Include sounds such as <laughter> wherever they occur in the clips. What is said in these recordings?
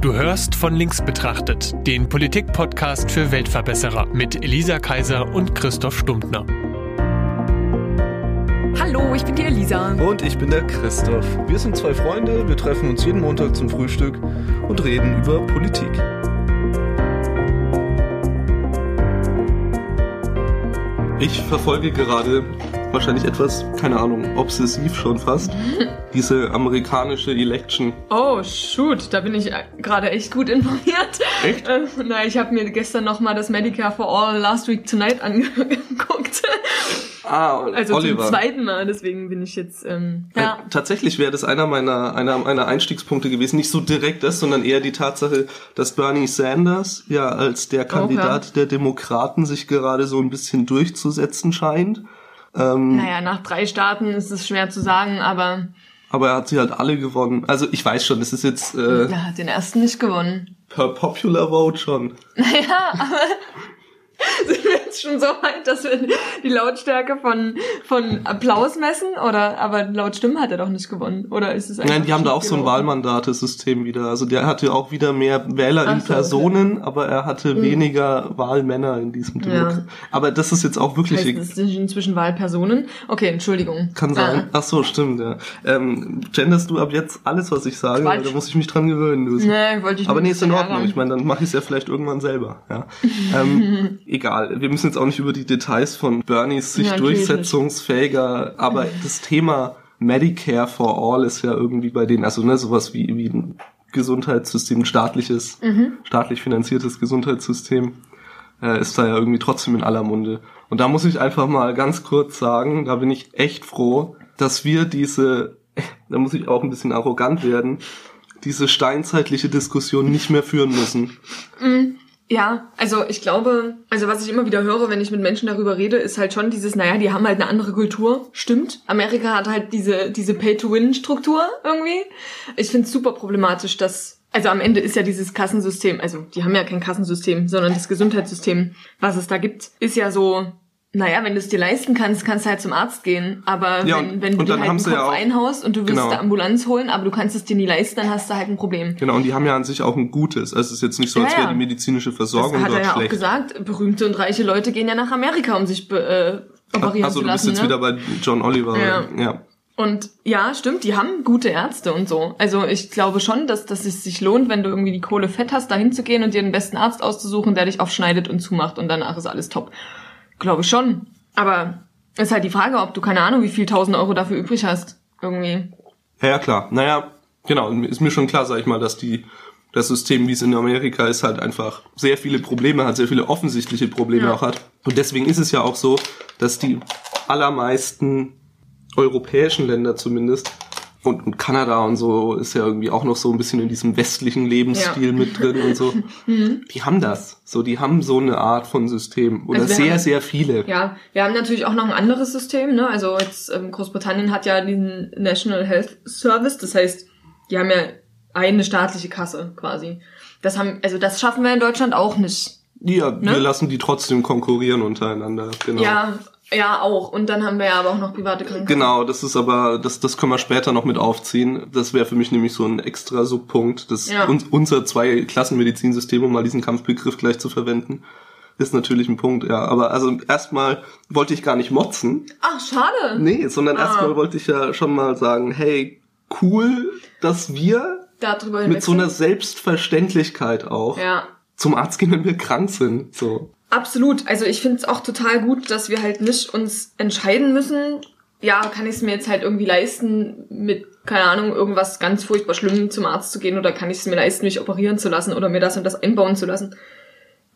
Du hörst von links betrachtet, den Politik-Podcast für Weltverbesserer mit Elisa Kaiser und Christoph Stumptner. Hallo, ich bin die Elisa. Und ich bin der Christoph. Wir sind zwei Freunde, wir treffen uns jeden Montag zum Frühstück und reden über Politik. Ich verfolge gerade wahrscheinlich etwas, keine Ahnung, obsessiv schon fast, <laughs> diese amerikanische Election. Oh, shoot, da bin ich gerade echt gut informiert. Echt? Äh, na, ich habe mir gestern nochmal das Medicare for All Last Week Tonight angeguckt. Ah, Also Oliver. zum zweiten Mal, deswegen bin ich jetzt, ähm, ja. Äh, tatsächlich wäre das einer meiner, einer meiner Einstiegspunkte gewesen. Nicht so direkt das, sondern eher die Tatsache, dass Bernie Sanders ja als der Kandidat der Demokraten sich gerade so ein bisschen durchzusetzen scheint. Ähm, Naja, nach drei Staaten ist es schwer zu sagen, aber aber er hat sie halt alle gewonnen. Also ich weiß schon, das ist jetzt äh, er hat den ersten nicht gewonnen. per Popular Vote schon. <laughs> Naja, aber <laughs> sind wir jetzt schon so weit, dass wir die Lautstärke von, von Applaus messen? Oder, aber laut Stimmen hat er doch nicht gewonnen. Oder ist es Nein, die haben da auch schief so ein? Wahlmandatesystem wieder. Also der hatte auch wieder mehr Wähler in so, okay. Personen, aber er hatte weniger Wahlmänner in diesem Ja. Demokrat. Aber das ist jetzt auch wirklich Heißt, es sind inzwischen Wahlpersonen? Okay, Entschuldigung. Kann sein. Ach so, stimmt, ja. Ähm, genderst du ab jetzt alles, was ich sage? Quatsch. da muss ich mich dran gewöhnen. Ah, nee, wollte ich Aber nur nee, ist in nicht Ordnung. Ich meine, dann mache ich es ja vielleicht irgendwann selber. Ja. <laughs> ähm, egal. Wir müssen jetzt auch nicht über die Details von Bernies sich Ja, durchsetzungsfähiger, aber <laughs> das Thema Medicare for All ist ja irgendwie bei denen, also ne, sowas wie, wie ein Gesundheitssystem, ein staatliches, Mhm. staatlich finanziertes Gesundheitssystem, äh, ist da ja irgendwie trotzdem in aller Munde. Und da muss ich einfach mal ganz kurz sagen, da bin ich echt froh, dass wir diese, <laughs> da muss ich auch ein bisschen arrogant werden, diese steinzeitliche Diskussion nicht mehr führen müssen. Ja, also ich glaube, also was ich immer wieder höre, wenn ich mit Menschen darüber rede, ist halt schon dieses, naja, die haben halt eine andere Kultur. Stimmt. Amerika hat halt diese, diese Pay-to-Win-Struktur irgendwie. Ich finde es super problematisch, dass, also am Ende ist ja dieses Kassensystem, also die haben ja kein Kassensystem, sondern das Gesundheitssystem, was es da gibt, ist ja so, naja, wenn du es dir leisten kannst, kannst du halt zum Arzt gehen. Aber Ja, wenn, wenn du dir halt einen Kopf ja auch- einhaust und du willst Genau. eine Ambulanz holen, aber du kannst es dir nie leisten, dann hast du halt ein Problem. Genau, und die haben ja an sich auch ein gutes. Also es ist jetzt nicht so, als Ja, wäre ja. die medizinische Das Versorgung hat er dort ja auch schlecht. gesagt. Berühmte und reiche Leute gehen ja nach Amerika, um sich äh, operieren also zu du bist lassen. jetzt ne? wieder bei John Oliver. Ja. ja. Und ja, stimmt, die haben gute Ärzte und so. Also ich glaube schon, dass, dass es sich lohnt, wenn du irgendwie die Kohle fett hast, da hinzugehen und dir den besten Arzt auszusuchen, der dich aufschneidet und zumacht und danach ist alles top. Glaube schon. Aber ist halt die Frage, ob du keine Ahnung, wie viel tausend Euro dafür übrig hast. Irgendwie. Ja, ja, klar. Naja, genau, ist mir schon klar, sag ich mal, dass die das System, wie es in Amerika ist, halt einfach sehr viele Probleme hat, sehr viele offensichtliche Probleme Ja. auch hat. Und deswegen ist es ja auch so, dass die allermeisten europäischen Länder zumindest und, und Kanada und so ist ja irgendwie auch noch so ein bisschen in diesem westlichen Lebensstil Ja. mit drin und so. <laughs> Die haben das. So, die haben so eine Art von System. Oder Also sehr, haben- sehr viele. Ja, wir haben natürlich auch noch ein anderes System, ne? Also jetzt ähm, Großbritannien hat ja den National Health Service, das heißt, die haben ja eine staatliche Kasse quasi. Das haben, also das schaffen wir in Deutschland auch nicht. Ja, Ne? wir lassen die trotzdem konkurrieren untereinander. Genau. Ja, ja auch. Und dann haben wir ja aber auch noch private Krankenkassen. Genau, das ist aber, das, das können wir später noch mit aufziehen. Das wäre für mich nämlich so ein extra Subpunkt. Das Ja. un, unser Zwei-Klassenmedizinsystem, um mal diesen Kampfbegriff gleich zu verwenden, ist natürlich ein Punkt, ja. Aber also erstmal wollte ich gar nicht motzen. Ach, schade. Nee, sondern Ah. erstmal wollte ich ja schon mal sagen, hey, cool, dass wir Darüber mit so einer Selbstverständlichkeit auch Ja. zum Arzt gehen, wenn wir krank sind. So. Absolut. Also ich finde es auch total gut, dass wir halt nicht uns entscheiden müssen, ja, kann ich es mir jetzt halt irgendwie leisten, mit, keine Ahnung, irgendwas ganz furchtbar Schlimmem zum Arzt zu gehen oder kann ich es mir leisten, mich operieren zu lassen oder mir das und das einbauen zu lassen.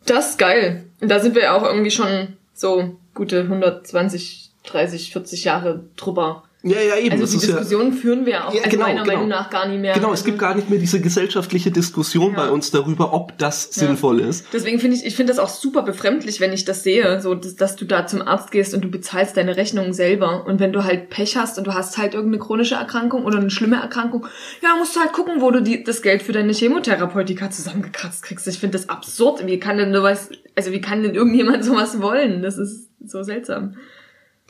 Das ist geil. Und da sind wir ja auch irgendwie schon so gute 120, 30, 40 Jahre drüber. Ja, ja, eben. Also das die ist ja, Diskussion führen wir auch Ja, genau, meiner genau. Meinung nach gar nicht mehr. Genau, es Also- gibt gar nicht mehr diese gesellschaftliche Diskussion Ja. bei uns darüber, ob das sinnvoll ist. Deswegen finde ich, ich finde das auch super befremdlich, wenn ich das sehe, so, dass, dass du da zum Arzt gehst und du bezahlst deine Rechnungen selber. Und wenn du halt Pech hast und du hast halt irgendeine chronische Erkrankung oder eine schlimme Erkrankung, ja, musst du halt gucken, wo du die, das Geld für deine Chemotherapeutika zusammengekratzt kriegst. Ich finde das absurd. Wie kann denn sowas, also wie kann denn irgendjemand <laughs> sowas wollen? Das ist so seltsam.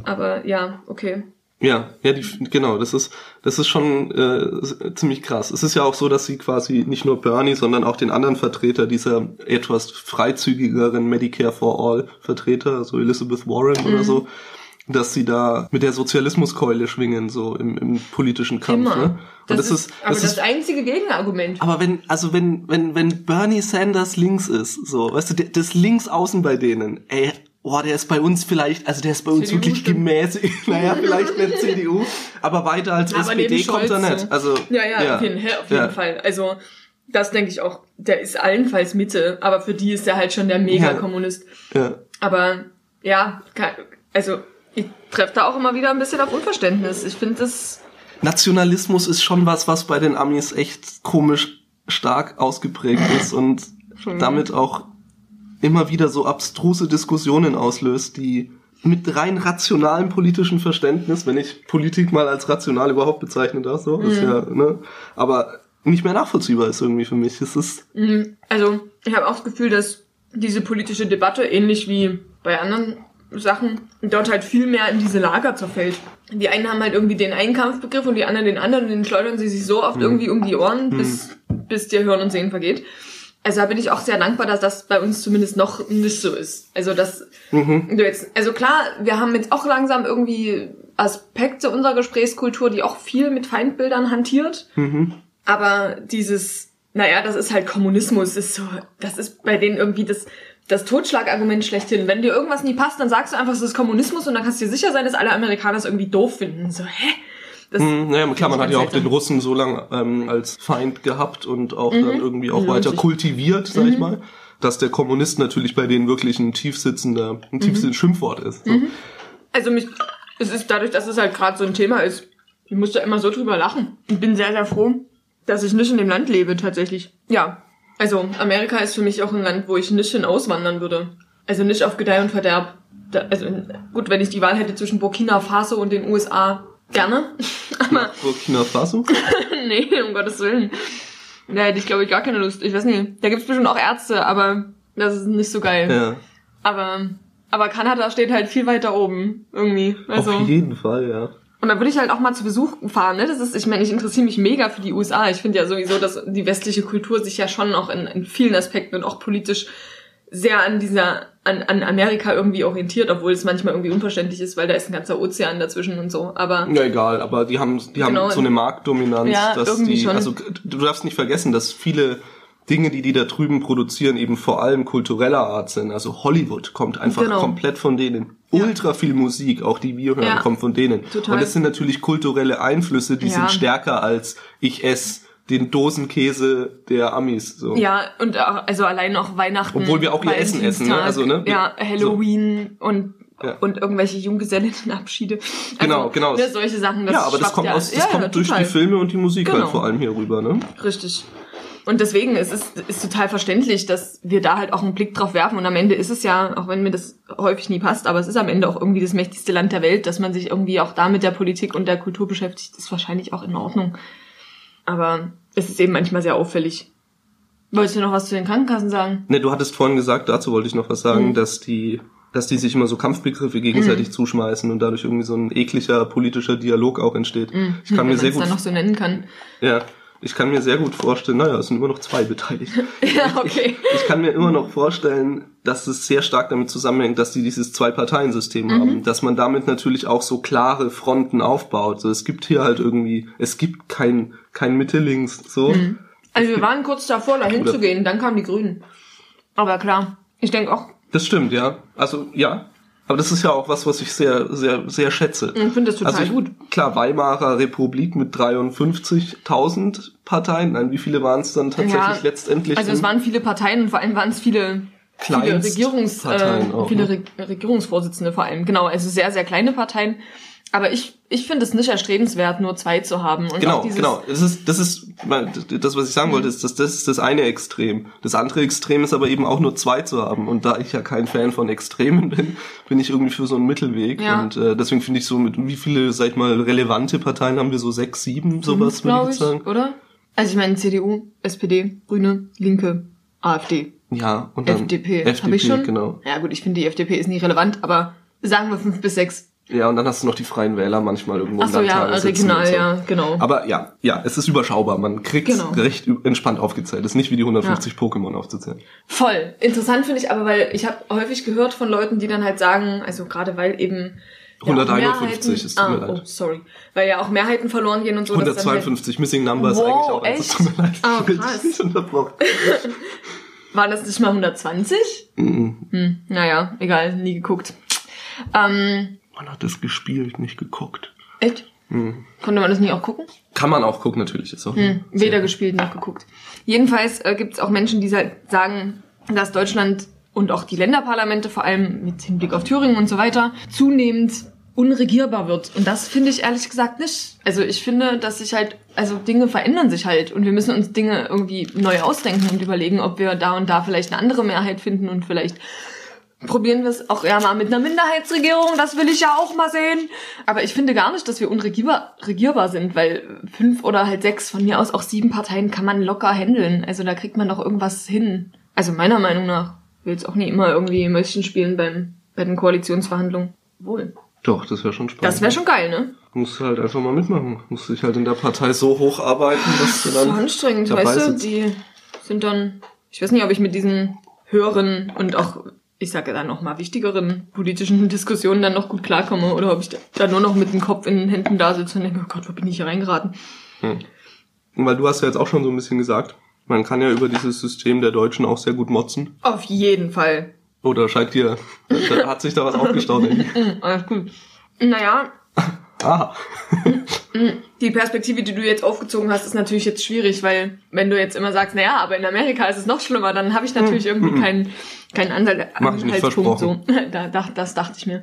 Aber ja, okay. Ja, ja, die, genau, das ist, das ist schon äh, ziemlich krass. Es ist ja auch so, dass sie quasi nicht nur Bernie, sondern auch den anderen Vertreter dieser etwas freizügigeren Medicare for All Vertreter, also Elizabeth Warren mhm. oder so, dass sie da mit der Sozialismuskeule schwingen, so im, im politischen Kampf. Immer. Ne? Das, das, ist, aber das, ist, das einzige Gegenargument. Aber wenn, also wenn, wenn, wenn Bernie Sanders links ist, so, weißt du, das links außen bei denen, ey, oh, der ist bei uns vielleicht, also der ist bei uns CDU wirklich stimmt. gemäßigt, <laughs> naja, vielleicht nicht <laughs> CDU, aber weiter als aber SPD kommt er nicht. Also, ja, ja, ja. auf jeden, auf jeden ja. Fall. Also, das denke ich auch, der ist allenfalls Mitte, aber für die ist er halt schon der Mega-Kommunist. Ja. ja. Aber, ja, also, ich treffe da auch immer wieder ein bisschen auf Unverständnis. Ich finde das... Nationalismus ist schon was, was bei den Amis echt komisch stark ausgeprägt ist und damit auch immer wieder so abstruse Diskussionen auslöst, die mit rein rationalem politischen Verständnis, wenn ich Politik mal als rational überhaupt bezeichnen darf, so, mhm. ist ja, ne, aber nicht mehr nachvollziehbar ist irgendwie für mich. Es ist mhm. also ich habe auch das Gefühl, dass diese politische Debatte ähnlich wie bei anderen Sachen dort halt viel mehr in diese Lager zerfällt. Die einen haben halt irgendwie den einen Kampfbegriff und die anderen den anderen und den schleudern sie sich so oft mhm. irgendwie um die Ohren, bis, mhm. bis dir Hören und Sehen vergeht. Also da bin ich auch sehr dankbar, dass das bei uns zumindest noch nicht so ist. Also das, mhm. jetzt, also klar, wir haben jetzt auch langsam irgendwie Aspekte unserer Gesprächskultur, die auch viel mit Feindbildern hantiert. Mhm. Aber dieses, naja, das ist halt Kommunismus, ist so, das ist bei denen irgendwie das, das Totschlagargument schlechthin. Wenn dir irgendwas nie passt, dann sagst du einfach, es ist Kommunismus und dann kannst du dir sicher sein, dass alle Amerikaner es irgendwie doof finden. So, hä? Das hm, naja, klar, man hat ja auch den Russen so lange ähm, als Feind gehabt und auch mhm. dann irgendwie auch weiter kultiviert, sag mhm. ich mal, dass der Kommunist natürlich bei denen wirklich ein tiefsitzender, ein mhm. Schimpfwort ist. So. Mhm. Also mich, es ist dadurch, dass es halt gerade so ein Thema ist, ich muss da immer so drüber lachen. Ich bin sehr, sehr froh, dass ich nicht in dem Land lebe, tatsächlich. Ja. Also, Amerika ist für mich auch ein Land, wo ich nicht hin auswandern würde. Also nicht auf Gedeih und Verderb. Da, also, gut, wenn ich die Wahl hätte zwischen Burkina Faso und den USA, Gerne. <laughs> Aber Burkina Faso? <laughs> nee, um Gottes Willen. Da hätte ich, glaube ich, gar keine Lust. Ich weiß nicht. Da gibt's bestimmt auch Ärzte, aber das ist nicht so geil. Ja. Aber, aber Kanada steht halt viel weiter oben, irgendwie. Also, Auf jeden Fall, ja. Und da würde ich halt auch mal zu Besuch fahren, ne? Das ist, ich meine, ich interessiere mich mega für die USA. Ich finde ja sowieso, dass die westliche Kultur sich ja schon auch in, in vielen Aspekten und auch politisch sehr an dieser, an, an Amerika irgendwie orientiert, obwohl es manchmal irgendwie unverständlich ist, weil da ist ein ganzer Ozean dazwischen und so. Aber ja, egal. Aber die haben, die genau, haben so eine Marktdominanz, ja, dass die, schon. also du darfst nicht vergessen, dass viele Dinge, die die da drüben produzieren, eben vor allem kultureller Art sind. Also Hollywood kommt einfach genau. komplett von denen. Ja. Ultra viel Musik, auch die wir hören, ja. kommt von denen. Total. Und das sind natürlich kulturelle Einflüsse, die ja. sind stärker als ich esse den Dosenkäse der Amis. So. Ja, und auch, also allein auch Weihnachten. Obwohl wir auch ihr Essen essen, ne? Also, ne? Ja, Halloween so. und ja. und irgendwelche Junggesellinnenabschiede. Also, genau, genau. Ne, solche Sachen. Das ja, aber das kommt, aus, das ja, kommt ja, durch die Filme und die Musik halt genau. halt vor allem hier rüber, ne? Richtig. Und deswegen ist es ist total verständlich, dass wir da halt auch einen Blick drauf werfen. Und am Ende ist es ja, auch wenn mir das häufig nie passt, aber es ist am Ende auch irgendwie das mächtigste Land der Welt, dass man sich irgendwie auch da mit der Politik und der Kultur beschäftigt, ist wahrscheinlich auch in Ordnung. Aber es ist eben manchmal sehr auffällig. Wolltest du noch was zu den Krankenkassen sagen? Ne, du hattest vorhin gesagt, dazu wollte ich noch was sagen, mhm. dass die dass die sich immer so Kampfbegriffe gegenseitig mhm. zuschmeißen und dadurch irgendwie so ein ekliger politischer Dialog auch entsteht. Mhm. Ich kann Wenn mir sehr gut dann noch so nennen kann. Ja, ich kann mir sehr gut vorstellen, naja, es sind immer noch zwei beteiligt. <laughs> ja, okay. Ich, ich, kann mir immer noch vorstellen, dass es sehr stark damit zusammenhängt, dass die dieses Zwei-Parteien-System mhm. haben, dass man damit natürlich auch so klare Fronten aufbaut. So, es gibt hier halt irgendwie, es gibt kein, kein Mitte-Links, so. Mhm. Also wir waren kurz davor, da hinzugehen, dann kamen die Grünen. Aber klar, ich denke auch. Das stimmt, ja. Also, ja, aber das ist ja auch was, was ich sehr, sehr, sehr schätze. Ich finde das total also ich, gut. Klar, Weimarer Republik mit 53.000 Parteien. Nein, wie viele waren es dann tatsächlich ja, letztendlich? Also es waren viele Parteien und vor allem waren es viele, viele, Regierungs, äh, viele ne? Regierungsvorsitzende vor allem. Genau, also sehr, sehr kleine Parteien. Aber ich, ich finde es nicht erstrebenswert, nur zwei zu haben. Und genau, genau. Das ist, das ist, das, was ich sagen wollte, ist, dass das ist das eine Extrem. Das andere Extrem ist aber eben auch nur zwei zu haben. Und da ich ja kein Fan von Extremen <laughs> bin, bin ich irgendwie für so einen Mittelweg. Ja. Und äh, deswegen finde ich so, mit wie viele, sag ich mal, relevante Parteien haben wir so sechs, sieben, sowas, mhm, würde ich sagen. Oder? Also ich meine CDU, SPD, Grüne, Linke, AfD. Ja, und dann FDP. FDP, Hab ich schon? genau. Ja gut, ich finde die FDP ist nie relevant, aber sagen wir fünf bis sechs. Ja, und dann hast du noch die Freien Wähler manchmal irgendwo Ach so, im ja, regional, so. ja, genau. Aber ja, ja, es ist überschaubar. Man kriegt Genau. recht entspannt aufgezählt. Es ist nicht wie die 150 Pokémon aufzuzählen. Voll. Interessant finde ich aber, weil ich habe häufig gehört von Leuten, die dann halt sagen, also gerade weil eben ja, auch 151, Mehrheiten- es tut mir ah, leid. Oh, sorry. Weil ja auch Mehrheiten verloren gehen und so. dass dann 152 Missing Number ist Wow, eigentlich auch eins. echt? Es tut mir leid, Ah, ich krass. nicht unterbrochen. Halt, <laughs> war das nicht mal 120? Mhm. Hm, naja, egal, nie geguckt. Ähm, Man hat es gespielt, nicht geguckt. echt? Mhm. Konnte man das nie auch gucken? Kann man auch gucken, natürlich. Ist auch Hm, weder gespielt noch geguckt. Jedenfalls äh, gibt es auch Menschen, die halt sagen, dass Deutschland und auch die Länderparlamente, vor allem mit Hinblick auf Thüringen und so weiter, zunehmend unregierbar wird. Und das finde ich ehrlich gesagt nicht. Also ich finde, dass sich halt, also Dinge verändern sich halt und wir müssen uns Dinge irgendwie neu ausdenken und überlegen, ob wir da und da vielleicht eine andere Mehrheit finden und vielleicht probieren wir es auch ja mal mit einer Minderheitsregierung, das will ich ja auch mal sehen. Aber ich finde gar nicht, dass wir unregierbar regierbar sind, weil fünf oder halt sechs, von mir aus auch sieben Parteien kann man locker handeln. Also da kriegt man doch irgendwas hin. Also meiner Meinung nach will es auch nie immer irgendwie Mäuschen spielen beim, bei den Koalitionsverhandlungen. Wohl. Doch, das wäre schon spannend. Das wäre schon geil, ne? Musst du halt einfach mal mitmachen. Musst dich halt in der Partei so hocharbeiten, dass du So dann anstrengend, dabei weißt du? Die sind dann, ich weiß nicht, ob ich mit diesen höheren und auch, ich sage dann noch mal wichtigeren politischen <laughs> Diskussionen dann noch gut klarkomme oder ob ich da, nur noch mit dem Kopf in den Händen da sitze und denke, oh Gott, wo bin ich hier reingeraten? Weil du hast ja jetzt auch schon so ein bisschen gesagt, man kann ja über dieses System der Deutschen auch sehr gut motzen. Auf jeden Fall. Oder scheint dir, da <laughs> hat sich da was aufgestaut. <laughs> alles gut. Naja, Ah, die Perspektive, die du jetzt aufgezogen hast, ist natürlich jetzt schwierig, weil wenn du jetzt immer sagst, naja, aber in Amerika ist es noch schlimmer, dann habe ich natürlich irgendwie keinen keinen nicht, Anhaltspunkt. So. <laughs> Da, da, das dachte ich mir.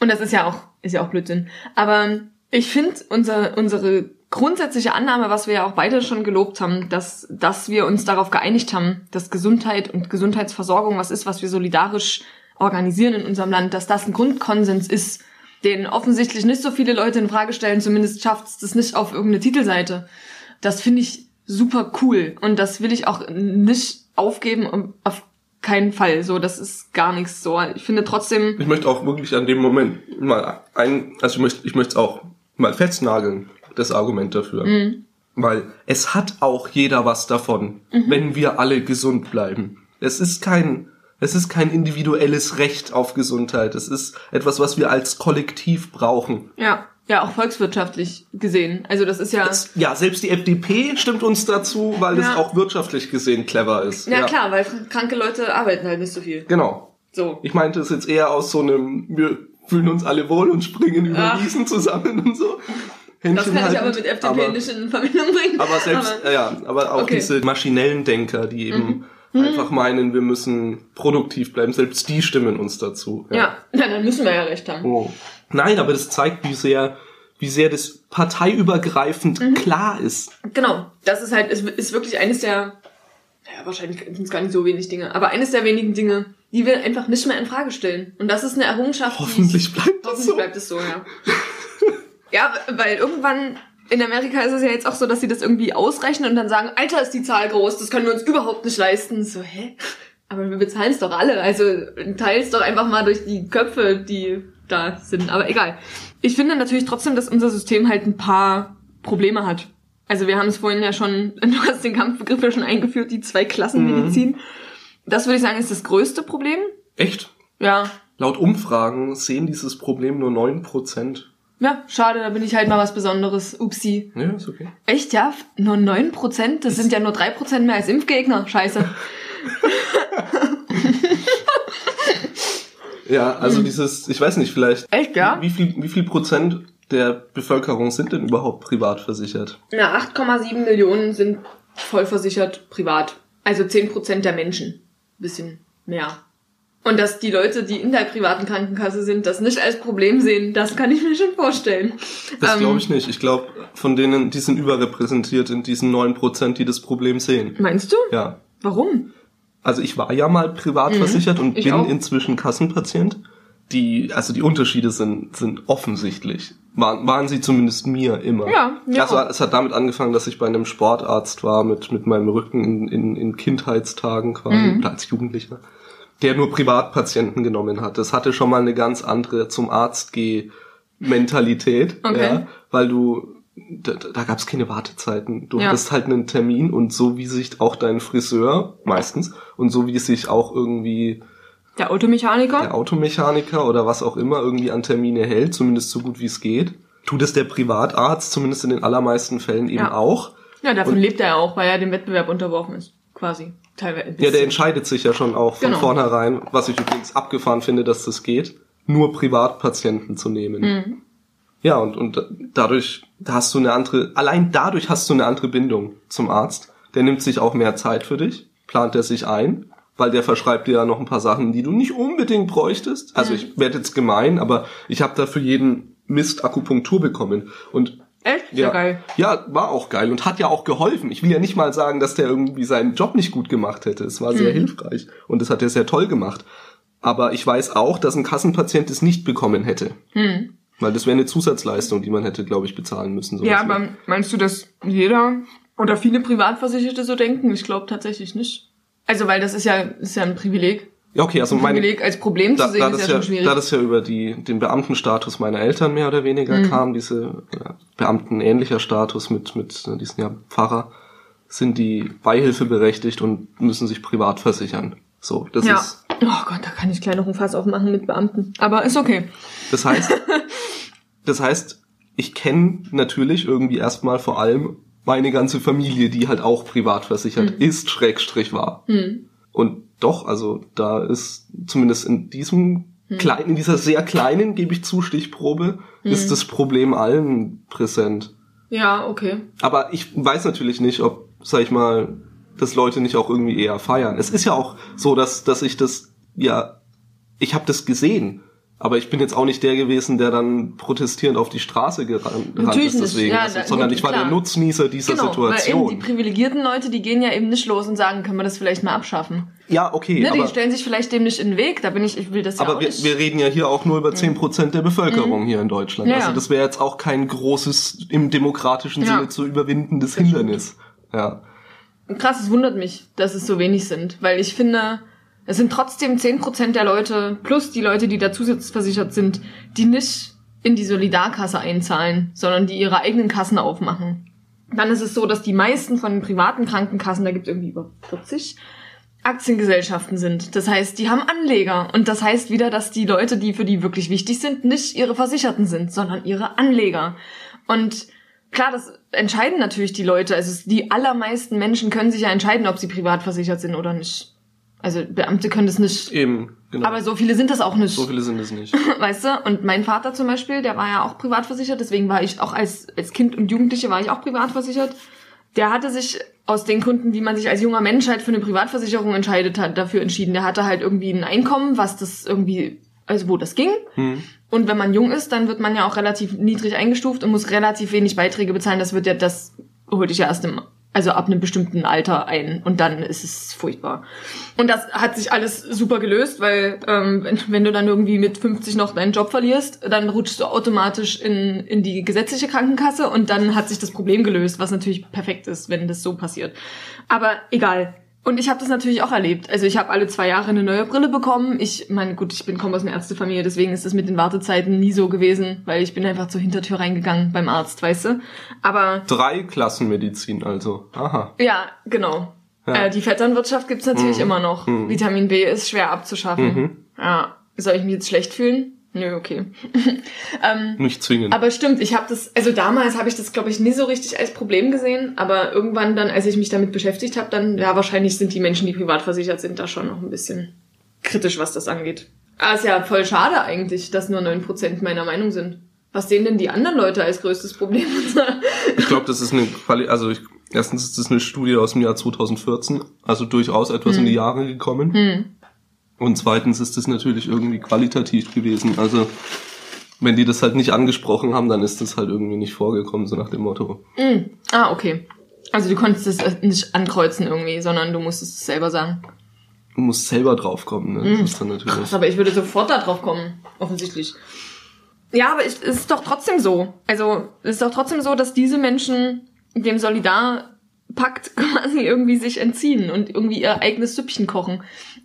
Und das ist ja auch ist ja auch Blödsinn. Aber ich finde unser, unsere grundsätzliche Annahme, was wir ja auch beide schon gelobt haben, dass, dass wir uns darauf geeinigt haben, dass Gesundheit und Gesundheitsversorgung was ist, was wir solidarisch organisieren in unserem Land, dass das ein Grundkonsens ist, den offensichtlich nicht so viele Leute in Frage stellen, zumindest schafft es das nicht auf irgendeine Titelseite. Das finde ich super cool und das will ich auch nicht aufgeben, auf keinen Fall. So, das ist gar nichts so. Ich finde trotzdem, ich möchte auch wirklich an dem Moment mal ein, also ich möchte, ich möchte es auch mal festnageln, das Argument dafür. Mhm. Weil es hat auch jeder was davon, wenn wir alle gesund bleiben. Es ist kein, es ist kein individuelles Recht auf Gesundheit. Es ist etwas, was wir als Kollektiv brauchen. ja, ja, auch volkswirtschaftlich gesehen. Also das ist ja, Es, ja, selbst die FDP stimmt uns dazu, weil es Ja. auch wirtschaftlich gesehen clever ist. ja, klar, weil kranke Leute arbeiten halt nicht so viel. Genau. So. Ich meinte es jetzt eher aus so einem, wir fühlen uns alle wohl und springen über Ah. Wiesen zusammen und so. Das Händchen kann ich aber mit FDP aber, nicht in Verbindung bringen. Aber selbst, Aber- ja, aber auch Okay. Mhm. diese maschinellen Denker, die eben einfach meinen, wir müssen produktiv bleiben, selbst die stimmen uns dazu. ja, na, dann müssen wir ja recht haben. Oh. Nein, aber das zeigt, wie sehr, wie sehr das parteiübergreifend Mhm. klar ist. Genau, das ist halt, ist, ist wirklich eines der, ja, wahrscheinlich sind es gar nicht so wenig Dinge, aber eines der wenigen Dinge, die wir einfach nicht mehr in Frage stellen. Und das ist eine Errungenschaft, Hoffentlich ich, bleibt das hoffentlich so. bleibt es so, ja. ja, weil irgendwann in Amerika ist es ja jetzt auch so, dass sie das irgendwie ausrechnen und dann sagen, Alter, ist die Zahl groß, das können wir uns überhaupt nicht leisten. So, hä? Aber wir bezahlen es doch alle, also teils doch einfach mal durch die Köpfe, die da sind. Aber egal. Ich finde natürlich trotzdem, dass unser System halt ein paar Probleme hat. Also wir haben es vorhin ja schon, <laughs> du hast den Kampfbegriff ja schon eingeführt, die Zweiklassenmedizin. Das würde ich sagen, ist das größte Problem. Echt? Ja. Laut Umfragen sehen dieses Problem nur 9%. Ja, schade, da bin ich halt mal was Besonderes. Upsi. Ja, ist okay. Echt, ja? Nur 9%? Das sind ja nur 3% mehr als Impfgegner. Scheiße. <laughs> Ja, also dieses, ich weiß nicht, vielleicht. Echt, ja? Wie viel, wie viel Prozent der Bevölkerung sind denn überhaupt privat versichert? Na, 8,7 Millionen sind vollversichert privat. Also 10% der Menschen. Bisschen mehr. Und dass die Leute, die in der privaten Krankenkasse sind, das nicht als Problem sehen, das kann ich mir schon vorstellen. Das Ähm, glaube ich nicht. Ich glaube, von denen, die sind überrepräsentiert in diesen 9%, die das Problem sehen. Meinst du? Ja. Warum? Also ich war ja mal privat Mhm, versichert und ich bin auch. inzwischen Kassenpatient. Die, also die Unterschiede sind, sind offensichtlich. Waren, waren sie zumindest mir immer. Ja, mir Also es hat damit angefangen, dass ich bei einem Sportarzt war mit, mit meinem Rücken in, in, in Kindheitstagen quasi, Mhm. oder als Jugendlicher, der nur Privatpatienten genommen hat. Das hatte schon mal eine ganz andere zum Arzt geh Mentalität, Okay. ja, weil du da, da gab es keine Wartezeiten. Du Ja. hattest halt einen Termin und so wie sich auch dein Friseur meistens und so wie sich auch irgendwie Der Automechaniker? der Automechaniker oder was auch immer irgendwie an Termine hält, zumindest so gut wie es geht, tut es der Privatarzt zumindest in den allermeisten Fällen eben Ja. auch. Ja, davon Und- lebt er ja auch, weil er dem Wettbewerb unterworfen ist. Quasi. Teilweise. Ja, der entscheidet sich ja schon auch von Genau. vornherein, was ich übrigens abgefahren finde, dass das geht, nur Privatpatienten zu nehmen. Mhm. Ja, und, und dadurch da hast du eine andere, allein dadurch hast du eine andere Bindung zum Arzt. Der nimmt sich auch mehr Zeit für dich, plant er sich ein, weil der verschreibt dir ja noch ein paar Sachen, die du nicht unbedingt bräuchtest. Also Mhm. ich werde jetzt gemein, aber ich habe da für jeden Mist Akupunktur bekommen. Und Echt? Ja, geil. ja, war auch geil und hat ja auch geholfen. Ich will ja nicht mal sagen, dass der irgendwie seinen Job nicht gut gemacht hätte. Es war Mhm. sehr hilfreich und das hat er sehr toll gemacht. Aber ich weiß auch, dass ein Kassenpatient es nicht bekommen hätte. Weil das wäre eine Zusatzleistung, die man hätte, glaube ich, bezahlen müssen. Ja, aber meinst du, dass jeder oder viele Privatversicherte so denken? Ich glaube tatsächlich nicht. Also, weil das ist ja, ist ja ein Privileg. Ja, okay, also Ein meine, Privileg als Problem da, zu sehen, da, ist das ja, schon schwierig. da das ja über die, den Beamtenstatus meiner Eltern mehr oder weniger Mhm. kam, diese ja, Beamtenähnlicher Status mit, mit äh, diesen ja Pfarrer, sind die beihilfeberechtigt und müssen sich privat versichern. So, das ja. ist Oh Gott, da kann ich gleich noch ein Fass aufmachen mit Beamten. Aber ist okay. Das heißt, <laughs> das heißt, ich kenne natürlich irgendwie erstmal vor allem meine ganze Familie, die halt auch privat versichert ist, Schrägstrich war. Und doch, also da ist zumindest in diesem kleinen, in dieser sehr kleinen, gebe ich zu, Stichprobe, ist das Problem allen präsent. Ja, okay. Aber ich weiß natürlich nicht, ob, sag ich mal, das Leute nicht auch irgendwie eher feiern. Es ist ja auch so, dass, dass ich das, ja, ich habe das gesehen. Aber ich bin jetzt auch nicht der gewesen, der dann protestierend auf die Straße gerannt Natürlich ist nicht. deswegen. Ja, also, sondern ich war klar. der Nutznießer dieser Genau, weil eben die Situation. privilegierten Leute, die gehen ja eben nicht los und sagen, können wir das vielleicht mal abschaffen. Ja, okay, Ne, die aber, stellen sich vielleicht dem nicht in den Weg, da bin ich, ich will das ja aber auch wir, nicht. wir reden ja hier auch nur über 10% der Bevölkerung hier in Deutschland. Ja, Also das wäre jetzt auch kein großes, im demokratischen Ja. Sinne zu überwindendes Hindernis. Ja. Krass, es wundert mich, dass es so wenig sind, weil ich finde, es sind trotzdem 10% der Leute, plus die Leute, die da zusatzversichert sind, die nicht in die Solidarkasse einzahlen, sondern die ihre eigenen Kassen aufmachen. Dann ist es so, dass die meisten von den privaten Krankenkassen, da gibt es irgendwie über 40, Aktiengesellschaften sind. Das heißt, die haben Anleger. Und das heißt wieder, dass die Leute, die für die wirklich wichtig sind, nicht ihre Versicherten sind, sondern ihre Anleger. Und klar, das entscheiden natürlich die Leute. Also die allermeisten Menschen können sich ja entscheiden, ob sie privat versichert sind oder nicht. Also Beamte können das nicht. Eben, genau. Aber so viele sind das auch nicht. so viele sind es nicht. <laughs> Weißt du? Und mein Vater zum Beispiel, der war ja auch privat versichert, deswegen war ich auch als, als Kind und Jugendliche war ich auch privat versichert. Der hatte sich aus den Gründen, wie man sich als junger Mensch halt für eine Privatversicherung entscheidet hat, dafür entschieden. Der hatte halt irgendwie ein Einkommen, was das irgendwie, also wo das ging. Hm. Und wenn man jung ist, dann wird man ja auch relativ niedrig eingestuft und muss relativ wenig Beiträge bezahlen. Das wird ja, das holt dich ja erst im, also ab einem bestimmten Alter ein und dann ist es furchtbar. Und das hat sich alles super gelöst, weil ähm, wenn, du dann irgendwie mit 50 noch deinen Job verlierst, dann rutschst du automatisch in, in die gesetzliche Krankenkasse und dann hat sich das Problem gelöst, was natürlich perfekt ist, wenn das so passiert. Aber egal. Und ich habe das natürlich auch erlebt. Also ich habe alle zwei Jahre eine neue Brille bekommen. Ich meine, gut, ich bin komme aus einer Ärztefamilie, deswegen ist das mit den Wartezeiten nie so gewesen, weil ich bin einfach zur Hintertür reingegangen beim Arzt, weißt du. Aber Drei Klassenmedizin also. Aha. ja, genau. Ja. Äh, die Vetternwirtschaft gibt's natürlich immer noch. Vitamin B ist schwer abzuschaffen. Ja. Soll ich mich jetzt schlecht fühlen? Nö, okay. <laughs> ähm, Nicht zwingend. aber stimmt, ich habe das, also damals habe ich das, glaube ich, nie so richtig als Problem gesehen, aber irgendwann dann, als ich mich damit beschäftigt habe, dann, ja, wahrscheinlich sind die Menschen, die privat versichert sind, da schon noch ein bisschen kritisch, was das angeht. Aber ist ja voll schade eigentlich, dass nur 9% meiner Meinung sind. Was sehen denn die anderen Leute als größtes Problem? <laughs> Ich glaube, das ist eine Quali also ich, erstens ist das eine Studie aus dem Jahr 2014, also durchaus etwas in die Jahre gekommen. Und zweitens ist das natürlich irgendwie qualitativ gewesen. Also wenn die das halt nicht angesprochen haben, dann ist das halt irgendwie nicht vorgekommen, so nach dem Motto. ah, okay. Also du konntest es nicht ankreuzen irgendwie, sondern du musstest es selber sagen. Du musst selber draufkommen, ne? Das ist dann natürlich. Krass, aber ich würde sofort da drauf kommen, offensichtlich. Ja, aber ich, es ist doch trotzdem so. Also, es ist doch trotzdem so, dass diese Menschen dem Solidarpakt <laughs> quasi irgendwie sich entziehen und irgendwie ihr eigenes Süppchen kochen.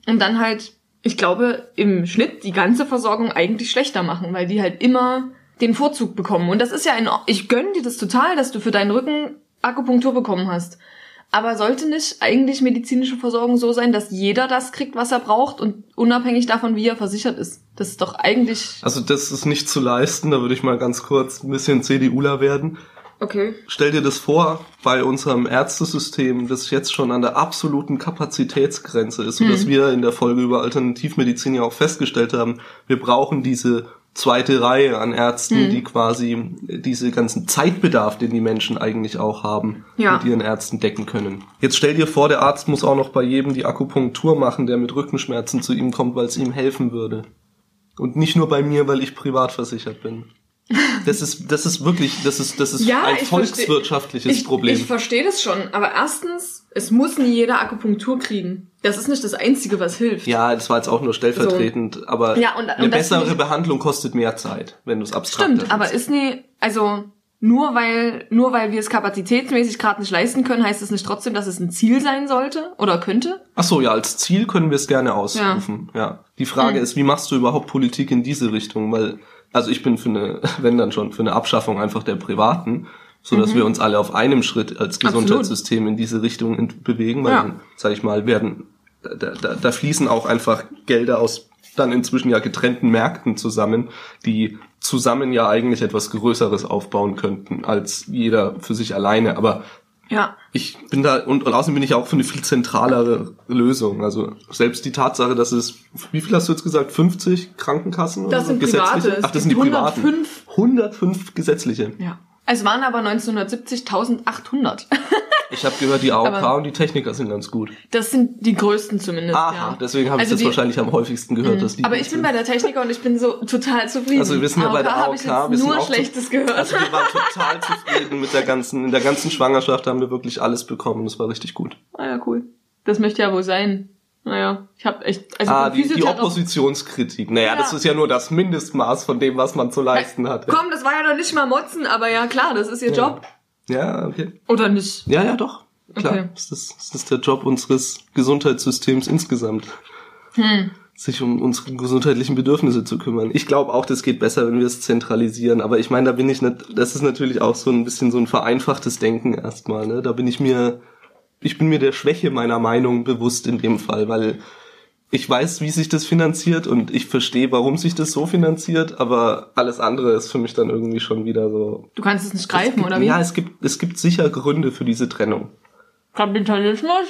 Und dann halt, ich glaube, im Schnitt die ganze Versorgung eigentlich schlechter machen, weil die halt immer den Vorzug bekommen. Und das ist ja ein, ich gönn dir das total, dass du für deinen Rücken Akupunktur bekommen hast. Aber sollte nicht eigentlich medizinische Versorgung so sein, dass jeder das kriegt, was er braucht und unabhängig davon, wie er versichert ist? Das ist doch eigentlich. Also das ist nicht zu leisten, da würde ich mal ganz kurz ein bisschen CDUler werden. Okay. Stell dir das vor, bei unserem Ärztesystem, das jetzt schon an der absoluten Kapazitätsgrenze ist, sodass Hm. wir in der Folge über Alternativmedizin ja auch festgestellt haben, wir brauchen diese zweite Reihe an Ärzten, Hm. die quasi diese ganzen Zeitbedarf, den die Menschen eigentlich auch haben, Ja. mit ihren Ärzten decken können. Jetzt stell dir vor, der Arzt muss auch noch bei jedem die Akupunktur machen, der mit Rückenschmerzen zu ihm kommt, weil es ihm helfen würde. Und nicht nur bei mir, weil ich privat versichert bin. Das ist, das ist wirklich, das ist, das ist Ja, ein ich volkswirtschaftliches Ich, Problem. ich verstehe das schon, aber erstens, es muss nie jeder Akupunktur kriegen. Das ist nicht das Einzige, was hilft. ja, das war jetzt auch nur stellvertretend, aber Ja, und- eine und bessere nicht- Behandlung kostet mehr Zeit, wenn du es abstrakt Stimmt, aber ist nie, also nur weil, nur weil wir es kapazitätsmäßig gerade nicht leisten können, heißt es nicht trotzdem, dass es ein Ziel sein sollte oder könnte? Ach so, ja, als Ziel können wir es gerne ausrufen. Ja. Die Frage Hm. ist, wie machst du überhaupt Politik in diese Richtung? Weil, also ich bin für eine, <laughs> wenn dann schon, für eine Abschaffung einfach der Privaten, so dass wir uns alle auf einem Schritt als Mhm. Absolut. Gesundheitssystem in diese Richtung bewegen, weil Ja. dann, sag ich mal, werden, da, da, da fließen auch einfach Gelder aus dann inzwischen ja getrennten Märkten zusammen, die zusammen ja eigentlich etwas Größeres aufbauen könnten als jeder für sich alleine. Aber Ja. ich bin da und, und außerdem bin ich auch für eine viel zentralere Lösung. Also selbst die Tatsache, dass es, wie viel hast du jetzt gesagt, 50 Krankenkassen? Das sind Gesetzliche? private. Ach, das sind die gibt privaten. 105. 105 gesetzliche. Ja. Es waren aber 1970 1800. Ich habe gehört, die AOK Aber- und die Techniker sind ganz gut. Das sind die größten zumindest, Aha, ja. deswegen habe ich Also das die- wahrscheinlich am häufigsten gehört, dass die Aber ich bin bei der Techniker und ich bin so total zufrieden. Also wir wissen ja bei der ich AOK, jetzt wir sind nur Schlechtes gehört. Also wir waren total <laughs> zufrieden mit der ganzen, in der ganzen Schwangerschaft haben wir wirklich alles bekommen. Das war richtig gut. ah ja, cool. Das möchte ja wohl sein. Naja, ich habe echt... Also ah, die, die Oppositionskritik. Naja, Ja. das ist ja nur das Mindestmaß von dem, was man zu leisten hat. Komm, das war ja noch nicht mal Motzen, aber ja klar, das ist ihr Job. Ja, okay. Oder nicht? Ja, ja, doch. Klar. Okay. Das, ist, das ist der Job unseres Gesundheitssystems insgesamt. Sich um unsere gesundheitlichen Bedürfnisse zu kümmern. Ich glaube auch, das geht besser, wenn wir es zentralisieren. Aber ich meine, da bin ich nicht, das ist natürlich auch so ein bisschen so ein vereinfachtes Denken erstmal. Ne? Da bin ich mir, ich bin mir der Schwäche meiner Meinung bewusst in dem Fall, weil ich weiß, wie sich das finanziert und ich verstehe, warum sich das so finanziert, aber alles andere ist für mich dann irgendwie schon wieder so. Du kannst es nicht Es greifen, gibt, oder wie? Ja, es gibt, es gibt sicher Gründe für diese Trennung. Kapitalismus?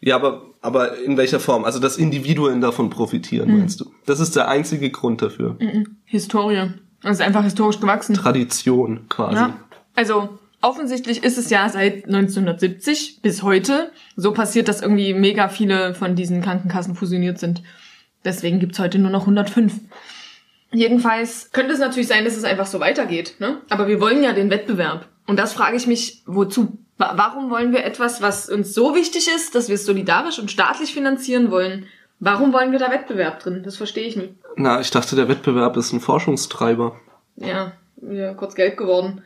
Ja, aber, aber in welcher Form? Also, dass Individuen davon profitieren, meinst du? Das ist der einzige Grund dafür. Historie. Das ist einfach historisch gewachsen. Tradition quasi. Ja. Also offensichtlich ist es ja seit 1970 bis heute so passiert, dass irgendwie mega viele von diesen Krankenkassen fusioniert sind. Deswegen gibt's heute nur noch 105. Jedenfalls könnte es natürlich sein, dass es einfach so weitergeht. Ne? Aber wir wollen ja den Wettbewerb. Und das frage ich mich, wozu? Wa- Warum wollen wir etwas, was uns so wichtig ist, dass wir es solidarisch und staatlich finanzieren wollen? Warum wollen wir da Wettbewerb drin? Das verstehe ich nicht. Na, ich dachte, der Wettbewerb ist ein Forschungstreiber. Ja, wieder kurz gelb geworden.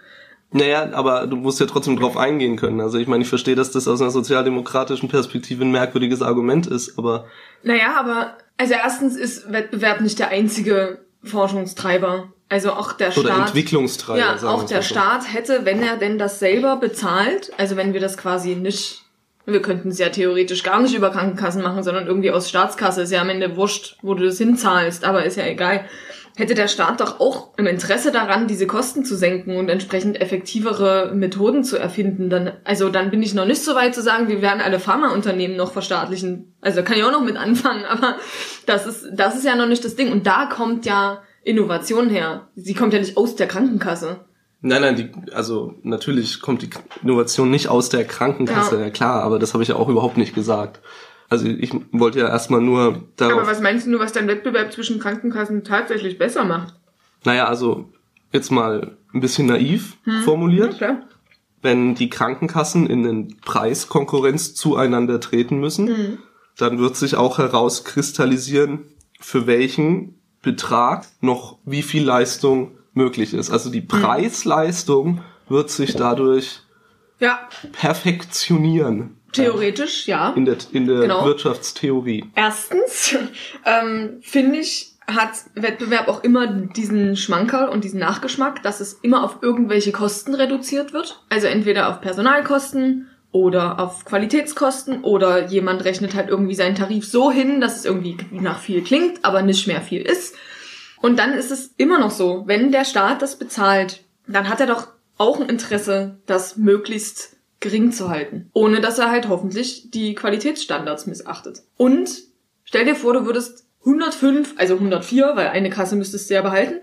Naja, aber du musst ja trotzdem drauf eingehen können. Also ich meine, ich verstehe, dass das aus einer sozialdemokratischen Perspektive ein merkwürdiges Argument ist, aber Naja, aber also erstens ist Wettbewerb nicht der einzige Forschungstreiber. Also auch der oder Staat. Entwicklungstreiber. ja, sagen auch der so. Staat hätte, wenn er denn das selber bezahlt, also wenn wir das quasi nicht, wir könnten es ja theoretisch gar nicht über Krankenkassen machen, sondern irgendwie aus Staatskasse, ist ja am Ende wurscht, wo du das hinzahlst, aber ist ja egal. Hätte der Staat doch auch im Interesse daran, diese Kosten zu senken und entsprechend effektivere Methoden zu erfinden, dann, also dann bin ich noch nicht so weit zu sagen, wir werden alle Pharmaunternehmen noch verstaatlichen. Also kann ich auch noch mit anfangen, <laughs> aber das ist, das ist ja noch nicht das Ding. Und da kommt ja Innovation her. Sie kommt ja nicht aus der Krankenkasse. Nein, nein, die, also natürlich kommt die Innovation nicht aus der Krankenkasse, Ja. ja, klar, aber das habe ich ja auch überhaupt nicht gesagt. Also ich wollte ja erstmal nur darauf. Aber was meinst du, was dein Wettbewerb zwischen Krankenkassen tatsächlich besser macht? Naja, also jetzt mal ein bisschen naiv formuliert. klar. Wenn die Krankenkassen in den Preiskonkurrenz zueinander treten müssen, dann wird sich auch herauskristallisieren, für welchen Betrag noch wie viel Leistung möglich ist. Also die Preisleistung wird sich dadurch Ja, perfektionieren theoretisch, ja. in der, in der Genau. Wirtschaftstheorie. Erstens <laughs> ähm, finde ich, hat Wettbewerb auch immer diesen Schmankerl und diesen Nachgeschmack, dass es immer auf irgendwelche Kosten reduziert wird. Also entweder auf Personalkosten oder auf Qualitätskosten oder jemand rechnet halt irgendwie seinen Tarif so hin, dass es irgendwie nach viel klingt, aber nicht mehr viel ist. Und dann ist es immer noch so, wenn der Staat das bezahlt, dann hat er doch auch ein Interesse, das möglichst gering zu halten, ohne dass er halt hoffentlich die Qualitätsstandards missachtet. Und stell dir vor, du würdest 105, also 104, weil eine Kasse müsstest du ja behalten,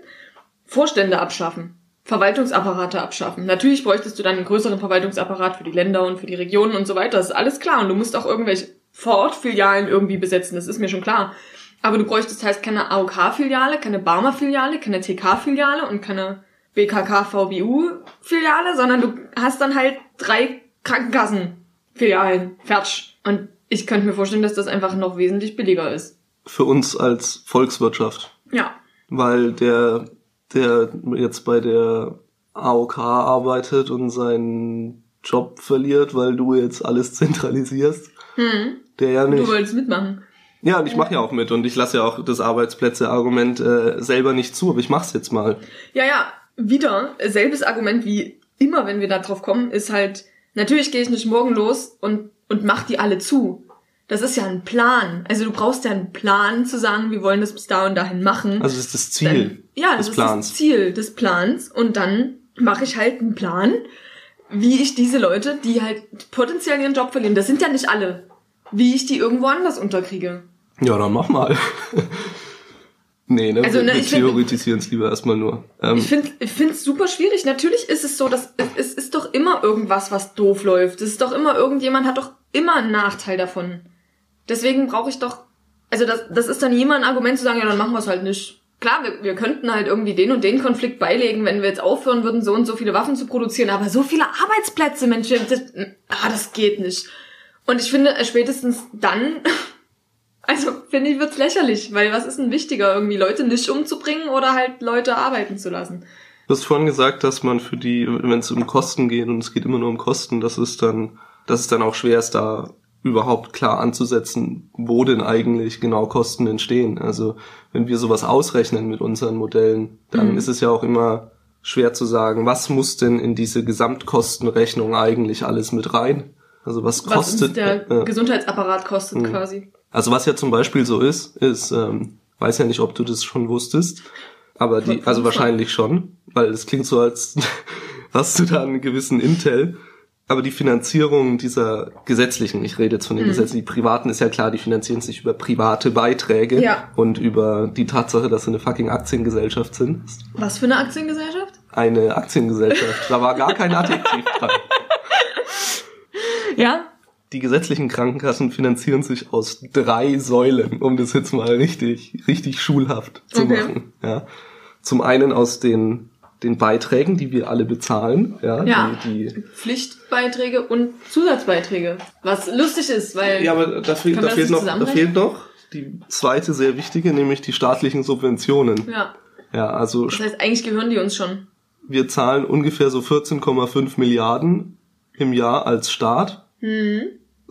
Vorstände abschaffen, Verwaltungsapparate abschaffen. Natürlich bräuchtest du dann einen größeren Verwaltungsapparat für die Länder und für die Regionen und so weiter. Das ist alles klar. Und du musst auch irgendwelche Vorortfilialen irgendwie besetzen. Das ist mir schon klar. Aber du bräuchtest heißt keine AOK-Filiale, keine Barmer-Filiale, keine TK-Filiale und keine BKK-VBU-Filiale, sondern du hast dann halt drei Krankenkassen-Filialen. Fertig. Und ich könnte mir vorstellen, dass das einfach noch wesentlich billiger ist für uns als Volkswirtschaft. Ja. Weil der, der jetzt bei der AOK arbeitet und seinen Job verliert, weil du jetzt alles <laughs> zentralisierst. Hm. Der ja nicht. Du wolltest mitmachen. Ja, und ich mache ja auch mit und ich lasse ja auch das Arbeitsplätze-Argument äh, selber nicht zu, aber ich mach's jetzt mal. Ja, ja, wieder selbes Argument wie immer, wenn wir da drauf kommen, ist halt, natürlich gehe ich nicht morgen los und, und mach die alle zu. Das ist ja ein Plan. Also du brauchst ja einen Plan zu sagen, wir wollen das bis da und dahin machen. Also das ist das Ziel dann, ja, das Plans. ist das Ziel des Plans. Und dann mache ich halt einen Plan, wie ich diese Leute, die halt potenziell ihren Job verlieren, das sind ja nicht alle, wie ich die irgendwo anders unterkriege. Ja, dann mach mal. Nee, ne? Also, ne, wir ich find- theoretisieren es lieber erstmal nur. Ähm, Ich finde ich find's super schwierig. Natürlich ist es so, dass es, es ist doch immer irgendwas, was doof läuft. Es ist doch immer irgendjemand hat doch immer einen Nachteil davon. Deswegen brauche ich doch, also das, das ist dann jemand ein Argument zu sagen, ja, dann machen wir es halt nicht. Klar, wir, wir könnten halt irgendwie den und den Konflikt beilegen, wenn wir jetzt aufhören würden, so und so viele Waffen zu produzieren, aber so viele Arbeitsplätze, Mensch, das, ah, das geht nicht. Und ich finde, äh, spätestens dann, <laughs> also finde ich, wird's lächerlich, weil was ist denn wichtiger, irgendwie Leute nicht umzubringen oder halt Leute arbeiten zu lassen? Du hast vorhin gesagt, dass man für die, wenn es um Kosten geht und es geht immer nur um Kosten, dass es dann, dass es dann auch schwer ist, da überhaupt klar anzusetzen, wo denn eigentlich genau Kosten entstehen. Also wenn wir sowas ausrechnen mit unseren Modellen, dann Mhm. ist es ja auch immer schwer zu sagen, was muss denn in diese Gesamtkostenrechnung eigentlich alles mit rein? Also was Was kostet der äh, Gesundheitsapparat kostet Mhm. quasi. Also was ja zum Beispiel so ist, ist, ähm, weiß ja nicht, ob du das schon wusstest, aber die, also wahrscheinlich schon, weil es klingt so, als <laughs> hast du da einen gewissen Intel. Aber die Finanzierung dieser gesetzlichen, ich rede jetzt von den Mhm. gesetzlichen, die privaten ist ja klar, die finanzieren sich über private Beiträge Ja. und über die Tatsache, dass sie eine fucking Aktiengesellschaft sind. Was für eine Aktiengesellschaft? Eine Aktiengesellschaft, da war gar kein Adjektiv dran. <laughs> Ja. Die gesetzlichen Krankenkassen finanzieren sich aus drei Säulen, um das jetzt mal richtig, richtig schulhaft zu Okay. machen. Ja. Zum einen aus den, den Beiträgen, die wir alle bezahlen, ja, Ja. Die, die, Pflichtbeiträge und Zusatzbeiträge. Was lustig ist, weil ja, aber da, wir da, fehlt noch, da fehlt noch die zweite sehr wichtige, nämlich die staatlichen Subventionen. ja, Ja, also das heißt, eigentlich gehören die uns schon. wir zahlen ungefähr so 14,5 Milliarden im Jahr als Staat. Hm.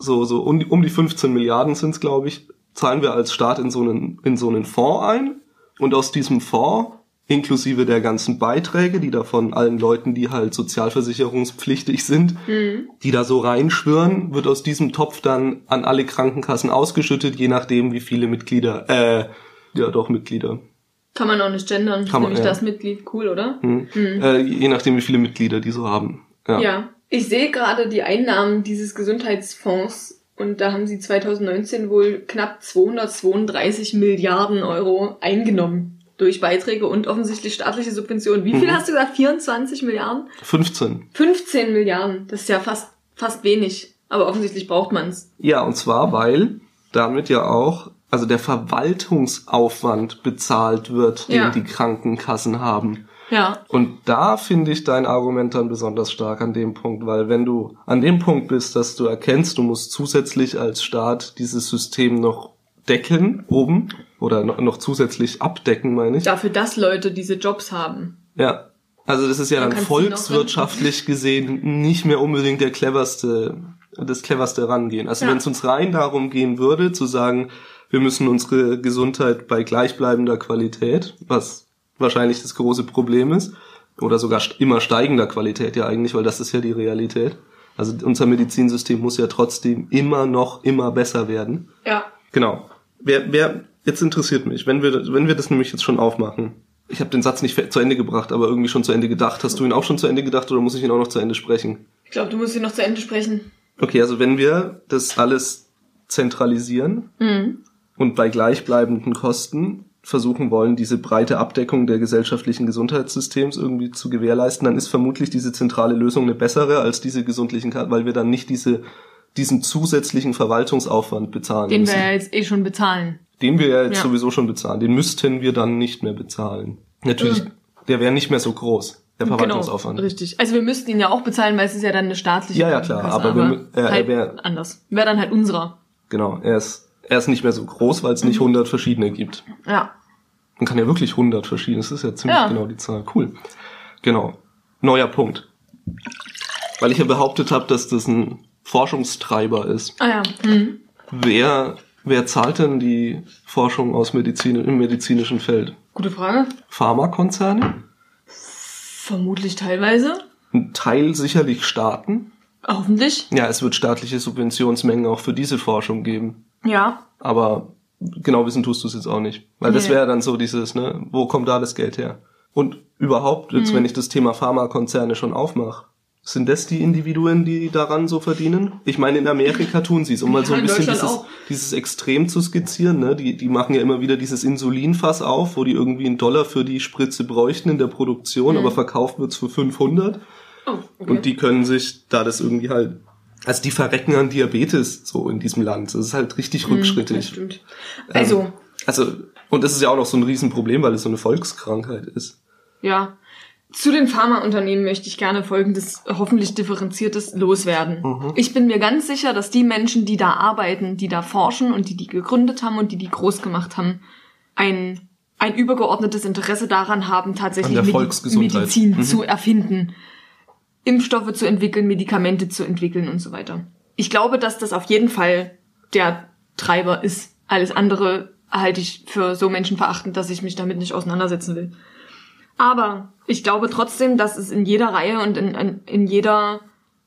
So, so um die, um die 15 Milliarden sind es, glaube ich, zahlen wir als Staat in so einen, in so einen Fonds ein. Und aus diesem Fonds, inklusive der ganzen Beiträge, die da von allen Leuten, die halt sozialversicherungspflichtig sind, Hm. die da so reinschwören, wird aus diesem Topf dann an alle Krankenkassen ausgeschüttet, je nachdem, wie viele Mitglieder, äh, ja doch Mitglieder, Kann man auch nicht gendern. Kann man, nämlich ja. das Mitglied. Cool, oder? hm. äh, je nachdem, wie viele Mitglieder die so haben. Ja. Ja. Ich sehe gerade die Einnahmen dieses Gesundheitsfonds und da haben sie 2019 wohl knapp 232 Milliarden Euro eingenommen. Durch Beiträge und offensichtlich staatliche Subventionen. Wie viel Mhm. hast du gesagt? 24 Milliarden? 15. 15 Milliarden. Das ist ja fast, fast wenig. Aber offensichtlich braucht man's. Ja, und zwar, weil damit ja auch, also der Verwaltungsaufwand bezahlt wird, Ja. den die Krankenkassen haben. Ja. Und da finde ich dein Argument dann besonders stark an dem Punkt, weil wenn du an dem Punkt bist, dass du erkennst, du musst zusätzlich als Staat dieses System noch decken, oben, oder noch, noch zusätzlich abdecken, meine ich. Dafür, dass Leute diese Jobs haben. Ja. Also das ist ja Dann dann volkswirtschaftlich gesehen nicht mehr unbedingt der cleverste, das cleverste Rangehen. Also Ja. wenn es uns rein darum gehen würde, zu sagen, wir müssen unsere Gesundheit bei gleichbleibender Qualität, was wahrscheinlich das große Problem ist, oder sogar immer steigender Qualität ja eigentlich, weil das ist ja die Realität. Also unser Medizinsystem muss ja trotzdem immer noch immer besser werden. Ja. Genau. Wer, wer, jetzt interessiert mich, wenn wir, wenn wir das nämlich jetzt schon aufmachen. Ich habe den Satz nicht zu Ende gebracht, aber irgendwie schon zu Ende gedacht. Hast du ihn auch schon zu Ende gedacht oder muss ich ihn auch noch zu Ende sprechen? Ich glaube, du musst ihn noch zu Ende sprechen. Okay, also wenn wir das alles zentralisieren und bei gleichbleibenden Kosten versuchen wollen, diese breite Abdeckung der gesellschaftlichen Gesundheitssystems irgendwie zu gewährleisten, dann ist vermutlich diese zentrale Lösung eine bessere als diese gesundlichen Karten, weil wir dann nicht diese, diesen zusätzlichen Verwaltungsaufwand bezahlen Den müssen. wir ja jetzt eh schon bezahlen. Den wir ja jetzt Ja. sowieso schon bezahlen. Den müssten wir dann nicht mehr bezahlen. Natürlich, der wäre nicht mehr so groß, der Verwaltungsaufwand. Genau, richtig. Also wir müssten ihn ja auch bezahlen, weil es ist ja dann eine staatliche Ja, ja, klar, Krankenkasse, aber wir äh, er halt wär- anders. Wäre dann halt unserer. Genau, er ist, er ist nicht mehr so groß, weil es nicht 100 verschiedene gibt. Ja. Man kann ja wirklich 100 verschiedene, das ist ja ziemlich Ja. genau die Zahl. Cool. Genau. Neuer Punkt. Weil ich ja behauptet habe, dass das ein Forschungstreiber ist. Ah ja. Hm. Wer, wer zahlt denn die Forschung aus Medizin, im medizinischen Feld? Gute Frage. Pharmakonzerne? Vermutlich teilweise. Ein Teil sicherlich Staaten. Hoffentlich. Ja, es wird staatliche Subventionsmengen auch für diese Forschung geben. Ja. Aber genau wissen tust du es jetzt auch nicht. Weil das Nee. wäre dann so dieses, ne, wo kommt da das Geld her? Und überhaupt, Mhm. jetzt wenn ich das Thema Pharmakonzerne schon aufmache, sind das die Individuen, die daran so verdienen? Ich meine, in Amerika tun sie es, um mal so ein in bisschen dieses, dieses Extrem zu skizzieren. Ne? Die, die machen ja immer wieder dieses Insulinfass auf, wo die irgendwie einen Dollar für die Spritze bräuchten in der Produktion, aber verkauft wird's für 500. Oh, okay. Und die können sich da das irgendwie halt, also die verrecken an Diabetes so in diesem Land. Das ist halt richtig Hm, rückschrittig. stimmt. Also, Ähm, also, und das ist ja auch noch so ein Riesenproblem, weil es so eine Volkskrankheit ist. ja. Zu den Pharmaunternehmen möchte ich gerne folgendes hoffentlich differenziertes loswerden. Mhm. Ich bin mir ganz sicher, dass die Menschen, die da arbeiten, die da forschen und die die gegründet haben und die die groß gemacht haben, ein, ein übergeordnetes Interesse daran haben, tatsächlich. Medizin Mhm. zu erfinden, Impfstoffe zu entwickeln, Medikamente zu entwickeln und so weiter. Ich glaube, dass das auf jeden Fall der Treiber ist. Alles andere halte ich für so menschenverachtend, dass ich mich damit nicht auseinandersetzen will. Aber ich glaube trotzdem, dass es in jeder Reihe und in, in, in jeder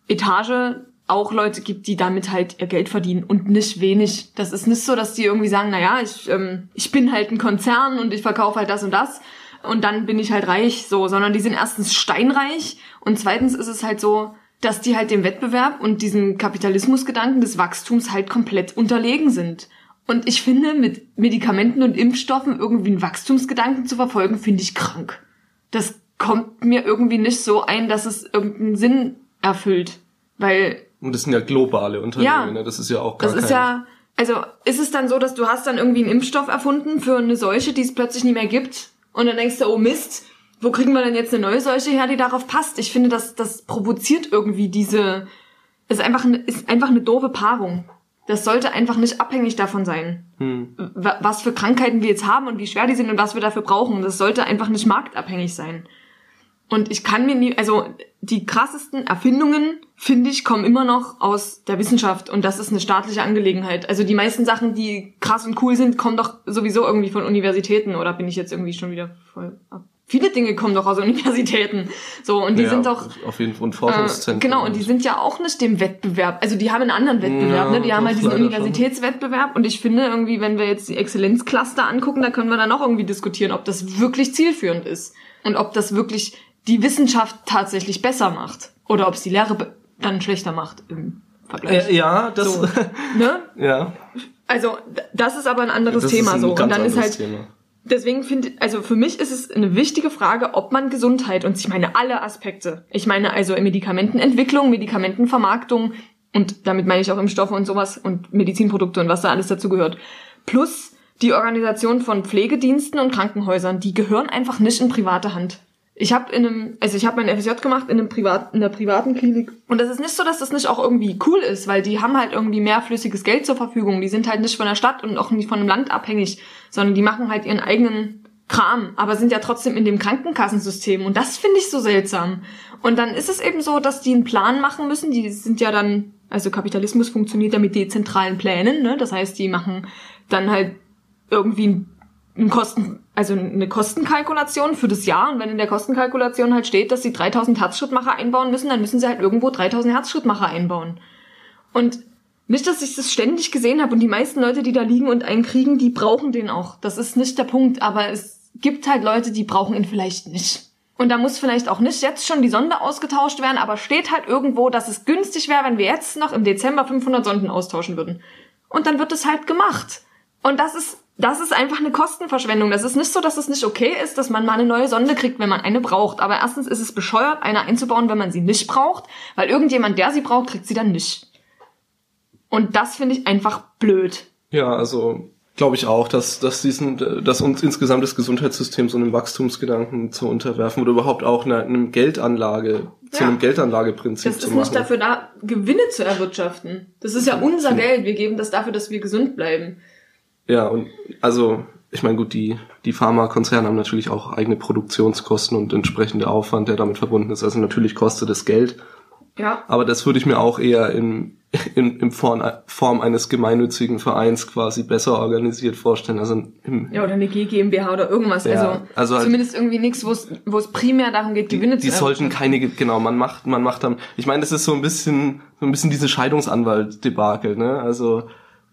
Etage auch Leute gibt, die damit halt ihr Geld verdienen und nicht wenig. Das ist nicht so, dass die irgendwie sagen, naja, ich, ähm, ich bin halt ein Konzern und ich verkaufe halt das und das und dann bin ich halt reich, so, sondern die sind erstens steinreich und zweitens ist es halt so, dass die halt dem Wettbewerb und diesem Kapitalismusgedanken des Wachstums halt komplett unterlegen sind. Und ich finde, mit Medikamenten und Impfstoffen irgendwie einen Wachstumsgedanken zu verfolgen, finde ich krank. Das kommt mir irgendwie nicht so ein, dass es irgendeinen Sinn erfüllt. Weil Und das sind ja globale Unternehmen, Ja. ne? Das ist ja auch gar das ist ja, also ist es dann so, dass du hast dann irgendwie einen Impfstoff erfunden für eine Seuche, die es plötzlich nie mehr gibt und dann denkst du, oh Mist, wo kriegen wir denn jetzt eine neue Seuche her, die darauf passt? Ich finde, das, das provoziert irgendwie diese, ist einfach, eine, ist einfach eine doofe Paarung. Das sollte einfach nicht abhängig davon sein, Hm. wa- was für Krankheiten wir jetzt haben und wie schwer die sind und was wir dafür brauchen. Das sollte einfach nicht marktabhängig sein. Und ich kann mir nie, also die krassesten Erfindungen, finde ich, kommen immer noch aus der Wissenschaft und das ist eine staatliche Angelegenheit. Also die meisten Sachen, die krass und cool sind, kommen doch sowieso irgendwie von Universitäten oder bin ich jetzt irgendwie schon wieder voll ab? Viele Dinge kommen doch aus <laughs> Universitäten. So, und die ja, sind doch, Auf jeden Fall ein äh, Forschungszentrum. genau, und die sind ja auch nicht dem Wettbewerb. Also die haben einen anderen Wettbewerb, Ja, ne? Die haben halt diesen leider schon. Universitätswettbewerb und ich finde irgendwie, wenn wir jetzt die Exzellenzcluster angucken, da können wir dann auch irgendwie diskutieren, ob das wirklich zielführend ist und ob das wirklich die Wissenschaft tatsächlich besser macht oder ob es die Lehre dann schlechter macht im Vergleich. Äh, ja, das, So. <laughs> Ne? ja. Also das ist aber ein anderes das Thema ein so und dann ist halt Thema. Deswegen finde, also für mich ist es eine wichtige Frage, ob man Gesundheit und ich meine alle Aspekte. Ich meine also Medikamentenentwicklung, Medikamentenvermarktung und damit meine ich auch Impfstoffe und sowas und Medizinprodukte und was da alles dazu gehört. Plus die Organisation von Pflegediensten und Krankenhäusern, die gehören einfach nicht in private Hand. Ich habe in einem, also ich habe mein FSJ gemacht in einem privat, in einer privaten Klinik und das ist nicht so, dass das nicht auch irgendwie cool ist, weil die haben halt irgendwie mehr flüssiges Geld zur Verfügung. Die sind halt nicht von der Stadt und auch nicht von einem Land abhängig, sondern die machen halt ihren eigenen Kram, aber sind ja trotzdem in dem Krankenkassensystem und das finde ich so seltsam. Und dann ist es eben so, dass die einen Plan machen müssen. Die sind ja dann, Also Kapitalismus funktioniert ja mit dezentralen Plänen, ne? Das heißt, die machen dann halt irgendwie ein Kosten, also eine Kostenkalkulation für das Jahr. Und wenn in der Kostenkalkulation halt steht, dass sie 3000 Herzschrittmacher einbauen müssen, dann müssen sie halt irgendwo 3000 Herzschrittmacher einbauen. Und nicht, dass ich das ständig gesehen habe und die meisten Leute, die da liegen und einen kriegen, die brauchen den auch. Das ist nicht der Punkt, aber es gibt halt Leute, die brauchen ihn vielleicht nicht. Und da muss vielleicht auch nicht jetzt schon die Sonde ausgetauscht werden, aber steht halt irgendwo, dass es günstig wäre, wenn wir jetzt noch im Dezember 500 Sonden austauschen würden. Und dann wird es halt gemacht. Und das ist, das ist einfach eine Kostenverschwendung. Das ist nicht so, dass es nicht okay ist, dass man mal eine neue Sonde kriegt, wenn man eine braucht. Aber erstens ist es bescheuert, eine einzubauen, wenn man sie nicht braucht, weil irgendjemand, der sie braucht, kriegt sie dann nicht. Und das finde ich einfach blöd. Ja, also glaube ich auch, dass, dass diesen, dass uns insgesamt das Gesundheitssystem so einem Wachstumsgedanken zu unterwerfen oder überhaupt auch einer, einem Geldanlage, zu Ja. einem Geldanlageprinzip Das zu ist machen. nicht dafür da, Gewinne zu erwirtschaften. Das ist ja unser Geld. Wir geben das dafür, dass wir gesund bleiben. Ja, und also, ich meine, gut, die, die Pharmakonzerne haben natürlich auch eigene Produktionskosten und entsprechende Aufwand, der damit verbunden ist. Also natürlich kostet es Geld, Ja. aber das würde ich mir auch eher in, in, in Form, Form eines gemeinnützigen Vereins quasi besser organisiert vorstellen. Also im, Ja, oder eine GmbH oder irgendwas. Ja, also, also halt- zumindest irgendwie nichts, wo es wo es primär darum geht, Gewinne die zu sollten erwirtschaften. keine, genau, man macht, man macht dann, ich meine, das ist so ein bisschen, so ein bisschen diese Scheidungsanwalt-Debakel, ne? Also,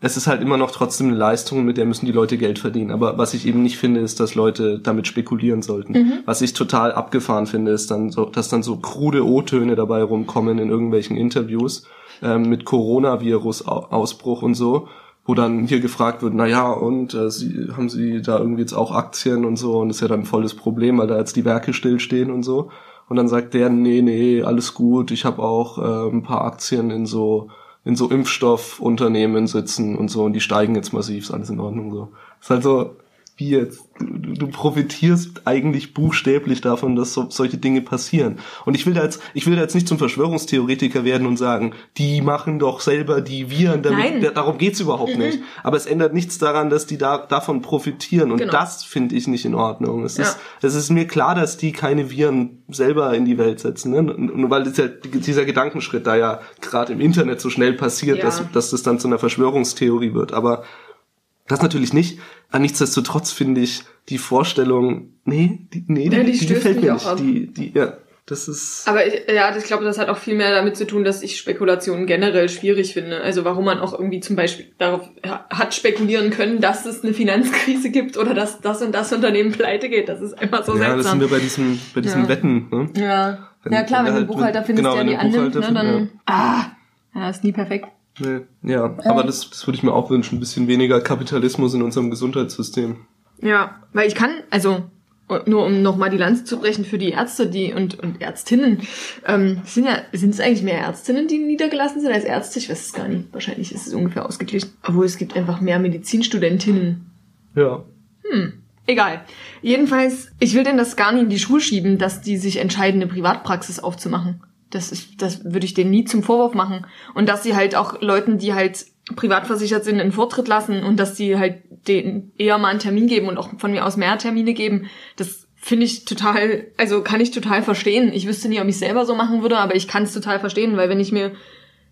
es ist halt immer noch trotzdem eine Leistung, mit der müssen die Leute Geld verdienen. Aber was ich eben nicht finde, ist, dass Leute damit spekulieren sollten. Mhm. Was ich total abgefahren finde, ist dann so, dass dann so krude O-Töne dabei rumkommen in irgendwelchen Interviews ähm, mit Coronavirus-Ausbruch und so, wo dann hier gefragt wird, na ja, und äh, Sie, haben Sie da irgendwie jetzt auch Aktien und so? Und das ist ja dann ein volles Problem, weil da jetzt die Werke stillstehen und so. Und dann sagt der, nee, nee, alles gut, ich habe auch äh, ein paar Aktien in so in so Impfstoffunternehmen sitzen und so und die steigen jetzt massiv, ist alles in Ordnung so. Ist halt so, wie jetzt, du, du profitierst eigentlich buchstäblich davon, dass so, solche Dinge passieren. Und ich will da jetzt, ich will da jetzt nicht zum Verschwörungstheoretiker werden und sagen, die machen doch selber die Viren, damit, Nein. da- darum geht's überhaupt nicht. Aber es ändert nichts daran, dass die da davon profitieren und Genau. das finde ich nicht in Ordnung. Es Ja. ist, es ist mir klar, dass die keine Viren selber in die Welt setzen, ne? Und, und weil dieser, dieser Gedankenschritt da ja gerade im Internet so schnell passiert, Ja. dass, dass das dann zu einer Verschwörungstheorie wird. Aber das natürlich nicht. Aber nichtsdestotrotz finde ich die Vorstellung, nee, die, nee, Ja, die, die die gefällt mir auch nicht. Die, die, ja, das ist. Aber ich, ja, ich glaube, das hat auch viel mehr damit zu tun, dass ich Spekulationen generell schwierig finde. Also warum man auch irgendwie zum Beispiel darauf ha- hat spekulieren können, dass es eine Finanzkrise gibt oder dass das und das Unternehmen pleite geht. Das ist einfach so ja, das sind seltsam. wir bei diesem, bei diesem Ja. Wetten, ne? ja. Wenn- ja klar, wenn wenn, du halt- Buchhalter findest, genau, der die annimmt, ne, dann find- ah, ja, ist nie perfekt. Nee, ja, aber das, das würde ich mir auch wünschen, ein bisschen weniger Kapitalismus in unserem Gesundheitssystem. Ja, weil ich kann, also nur um nochmal die Lanze zu brechen für die Ärzte, die und, und Ärztinnen, ähm, sind ja, sind es eigentlich mehr Ärztinnen, die niedergelassen sind als Ärzte? Ich weiß es gar nicht. Wahrscheinlich ist es ungefähr ausgeglichen. Obwohl es gibt einfach mehr Medizinstudentinnen. Ja. Egal. Jedenfalls, ich will denen das gar nicht in die Schuhe schieben, dass die sich entscheiden, eine Privatpraxis aufzumachen. Das ist, das würde ich denen nie zum Vorwurf machen. Und dass sie halt auch Leuten, die halt privat versichert sind, einen Vortritt lassen und dass sie halt denen eher mal einen Termin geben und auch von mir aus mehr Termine geben, das finde ich total, also kann ich total verstehen. Ich wüsste nie, ob ich selber so machen würde, aber ich kann es total verstehen, weil wenn ich mir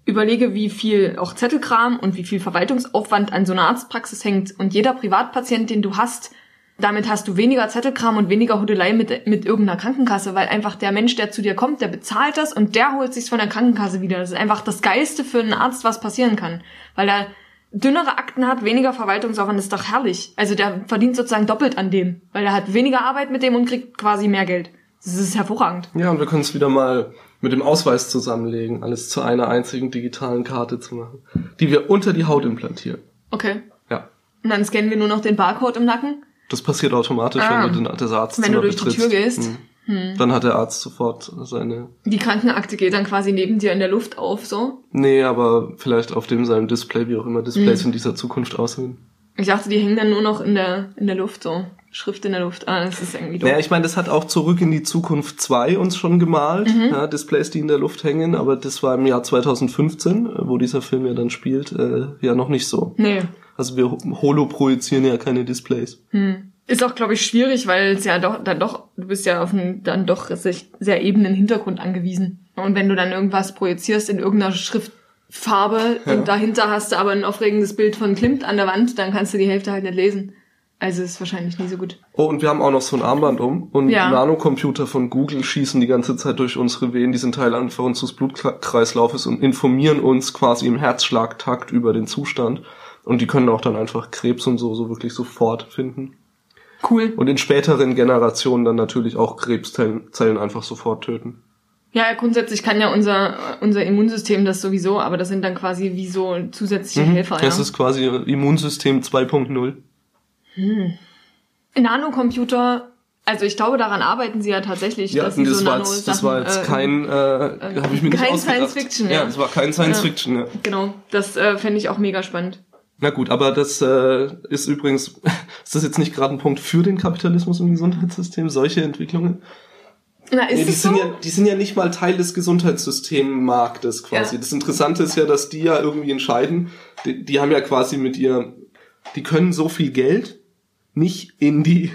überlege, wie viel auch Zettelkram und wie viel Verwaltungsaufwand an so einer Arztpraxis hängt und jeder Privatpatient, den du hast, damit hast du weniger Zettelkram und weniger Hudelei mit, mit irgendeiner Krankenkasse, weil einfach der Mensch, der zu dir kommt, der bezahlt das und der holt sich's von der Krankenkasse wieder. Das ist einfach das Geilste für einen Arzt, was passieren kann. Weil er dünnere Akten hat, weniger Verwaltungsaufwand, ist doch herrlich. Also der verdient sozusagen doppelt an dem, weil er hat weniger Arbeit mit dem und kriegt quasi mehr Geld. Das ist hervorragend. Ja, und wir können es wieder mal mit dem Ausweis zusammenlegen, alles zu einer einzigen digitalen Karte zu machen, die wir unter die Haut implantieren. Okay. Ja. Und dann scannen wir nur noch den Barcode im Nacken. Das passiert automatisch, Ah. wenn du den, das Arztzimmer Wenn du durch die betrittst. Tür gehst. Hm. Hm. Dann hat der Arzt sofort seine. Die Krankenakte geht dann quasi neben dir in der Luft auf, so. Nee, aber vielleicht auf dem seinem Display, wie auch immer Displays Hm. in dieser Zukunft aussehen. Ich dachte, die hängen dann nur noch in der, in der Luft, so. Schrift in der Luft. Ah, das ist irgendwie doof. Naja, ich meine, das hat auch zurück in die Zukunft 2 uns schon gemalt, Mhm. ja, Displays, die in der Luft hängen, aber das war im Jahr 2015, äh, wo dieser Film ja dann spielt, äh, ja noch nicht so. Nee. Also wir holoprojizieren ja keine Displays. Hm. Ist auch, glaube ich, schwierig, weil es ja doch, dann doch, du bist ja auf einen dann doch sehr, sehr ebenen Hintergrund angewiesen. Und wenn du dann irgendwas projizierst in irgendeiner Schrift, Farbe Ja. und dahinter hast du aber ein aufregendes Bild von Klimt an der Wand, dann kannst du die Hälfte halt nicht lesen. Also ist wahrscheinlich nie so gut. Oh, und wir haben auch noch so ein Armband um. Und Ja. Nanocomputer von Google schießen die ganze Zeit durch unsere Venen. Die sind Teil einfach unseres Blutkreislaufes und informieren uns quasi im Herzschlagtakt über den Zustand. Und die können auch dann einfach Krebs und so, so wirklich sofort finden. Cool. Und in späteren Generationen dann natürlich auch Krebszellen Zellen einfach sofort töten. Ja, grundsätzlich kann ja unser, unser Immunsystem das sowieso, aber das sind dann quasi wie so zusätzliche Helfer. Das ja. ist quasi Immunsystem 2.0. Nanocomputer, also ich glaube, daran arbeiten sie ja tatsächlich, Ja, dass sie das, so war jetzt, das war jetzt äh, kein, äh, habe ich mir nicht kein ausgedacht. Science Fiction, ja. ja. das war kein Science. Fiction, ja. Genau, das äh, fände ich auch mega spannend. Na gut, aber das äh, ist übrigens, <laughs> ist das jetzt nicht gerade ein Punkt für den Kapitalismus im Gesundheitssystem, solche Entwicklungen? Na, ist Nee, die, es so? sind ja, die sind ja nicht mal Teil des Gesundheitssystemmarktes quasi. Ja. Das Interessante ist ja, dass die ja irgendwie entscheiden, die, die haben ja quasi mit ihr, die können so viel Geld nicht in die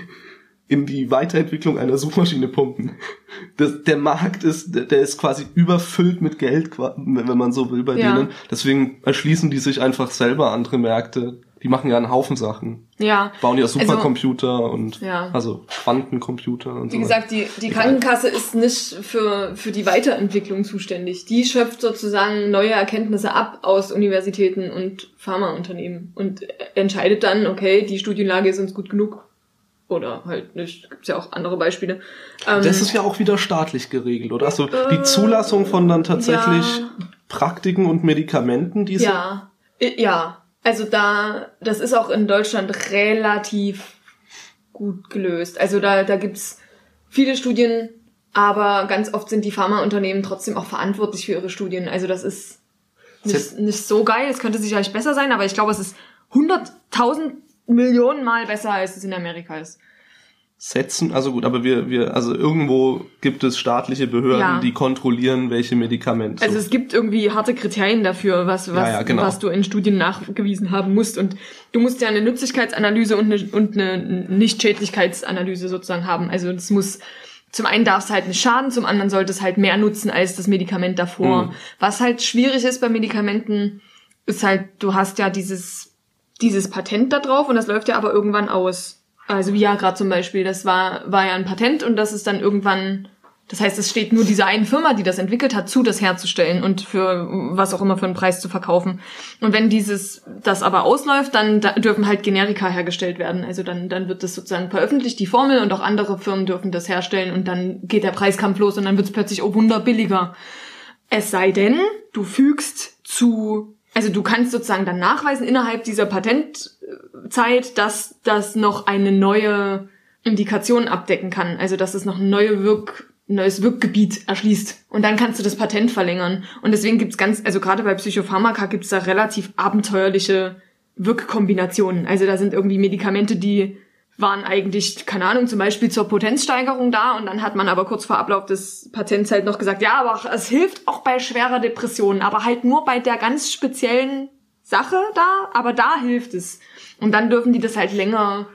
in die Weiterentwicklung einer Suchmaschine pumpen. Das, der Markt ist, der ist quasi überfüllt mit Geld, wenn man so will, bei Ja. denen. Deswegen erschließen die sich einfach selber andere Märkte. Die machen ja einen Haufen Sachen. ja. Bauen ja Also, Supercomputer und Ja. also Quantencomputer und Wie so. gesagt, die, die Krankenkasse ist nicht für, für die Weiterentwicklung zuständig. Die schöpft sozusagen neue Erkenntnisse ab aus Universitäten und Pharmaunternehmen und entscheidet dann, okay, die Studienlage ist uns gut genug. Oder halt nicht. Gibt's ja auch andere Beispiele. Ähm, Das ist ja auch wieder staatlich geregelt, oder? Also die Zulassung von dann tatsächlich ja. Praktiken und Medikamenten, die sind. Ja, ja. Also da, das ist auch in Deutschland relativ gut gelöst. Also da, da gibt's viele Studien, aber ganz oft sind die Pharmaunternehmen trotzdem auch verantwortlich für ihre Studien. Also das ist nicht, nicht so geil. Es könnte sicherlich besser sein, aber ich glaube, es ist 100.000 Millionen Mal besser, als es in Amerika ist. Setzen, also gut, aber wir, wir, also irgendwo gibt es staatliche Behörden, Ja. die kontrollieren, welche Medikamente. Also es gibt irgendwie harte Kriterien dafür, was, was, Ja, ja, genau. was du in Studien nachgewiesen haben musst. Und du musst ja eine Nützlichkeitsanalyse und eine, und eine Nicht-Schädlichkeitsanalyse sozusagen haben. Also es muss, zum einen darf es halt nicht schaden, zum anderen sollte es halt mehr nutzen als das Medikament davor. Mhm. Was halt schwierig ist bei Medikamenten, ist halt, du hast ja dieses, dieses Patent da drauf und das läuft ja aber irgendwann aus. Also Viagra zum Beispiel, das war, war ja ein Patent und das ist dann irgendwann, das heißt, es steht nur dieser einen Firma, die das entwickelt hat, zu, das herzustellen und für was auch immer für einen Preis zu verkaufen. Und wenn dieses, das aber ausläuft, dann da dürfen halt Generika hergestellt werden. Also dann, dann wird das sozusagen veröffentlicht, die Formel, und auch andere Firmen dürfen das herstellen und dann geht der Preiskampf los und dann wird es plötzlich, oh Wunder, billiger. Es sei denn, du fügst zu, also du kannst sozusagen dann nachweisen innerhalb dieser Patentzeit, dass das noch eine neue Indikation abdecken kann. Also dass es noch ein neue Wirk, neues Wirkgebiet erschließt. Und dann kannst du das Patent verlängern. Und deswegen gibt's ganz, also gerade bei Psychopharmaka gibt's da relativ abenteuerliche Wirkkombinationen. Also da sind irgendwie Medikamente, die waren eigentlich, keine Ahnung, zum Beispiel zur Potenzsteigerung da und dann hat man aber kurz vor Ablauf des Patents halt noch gesagt, ja, aber es hilft auch bei schwerer Depression, aber halt nur bei der ganz speziellen Sache da, aber da hilft es. Und dann dürfen die das halt länger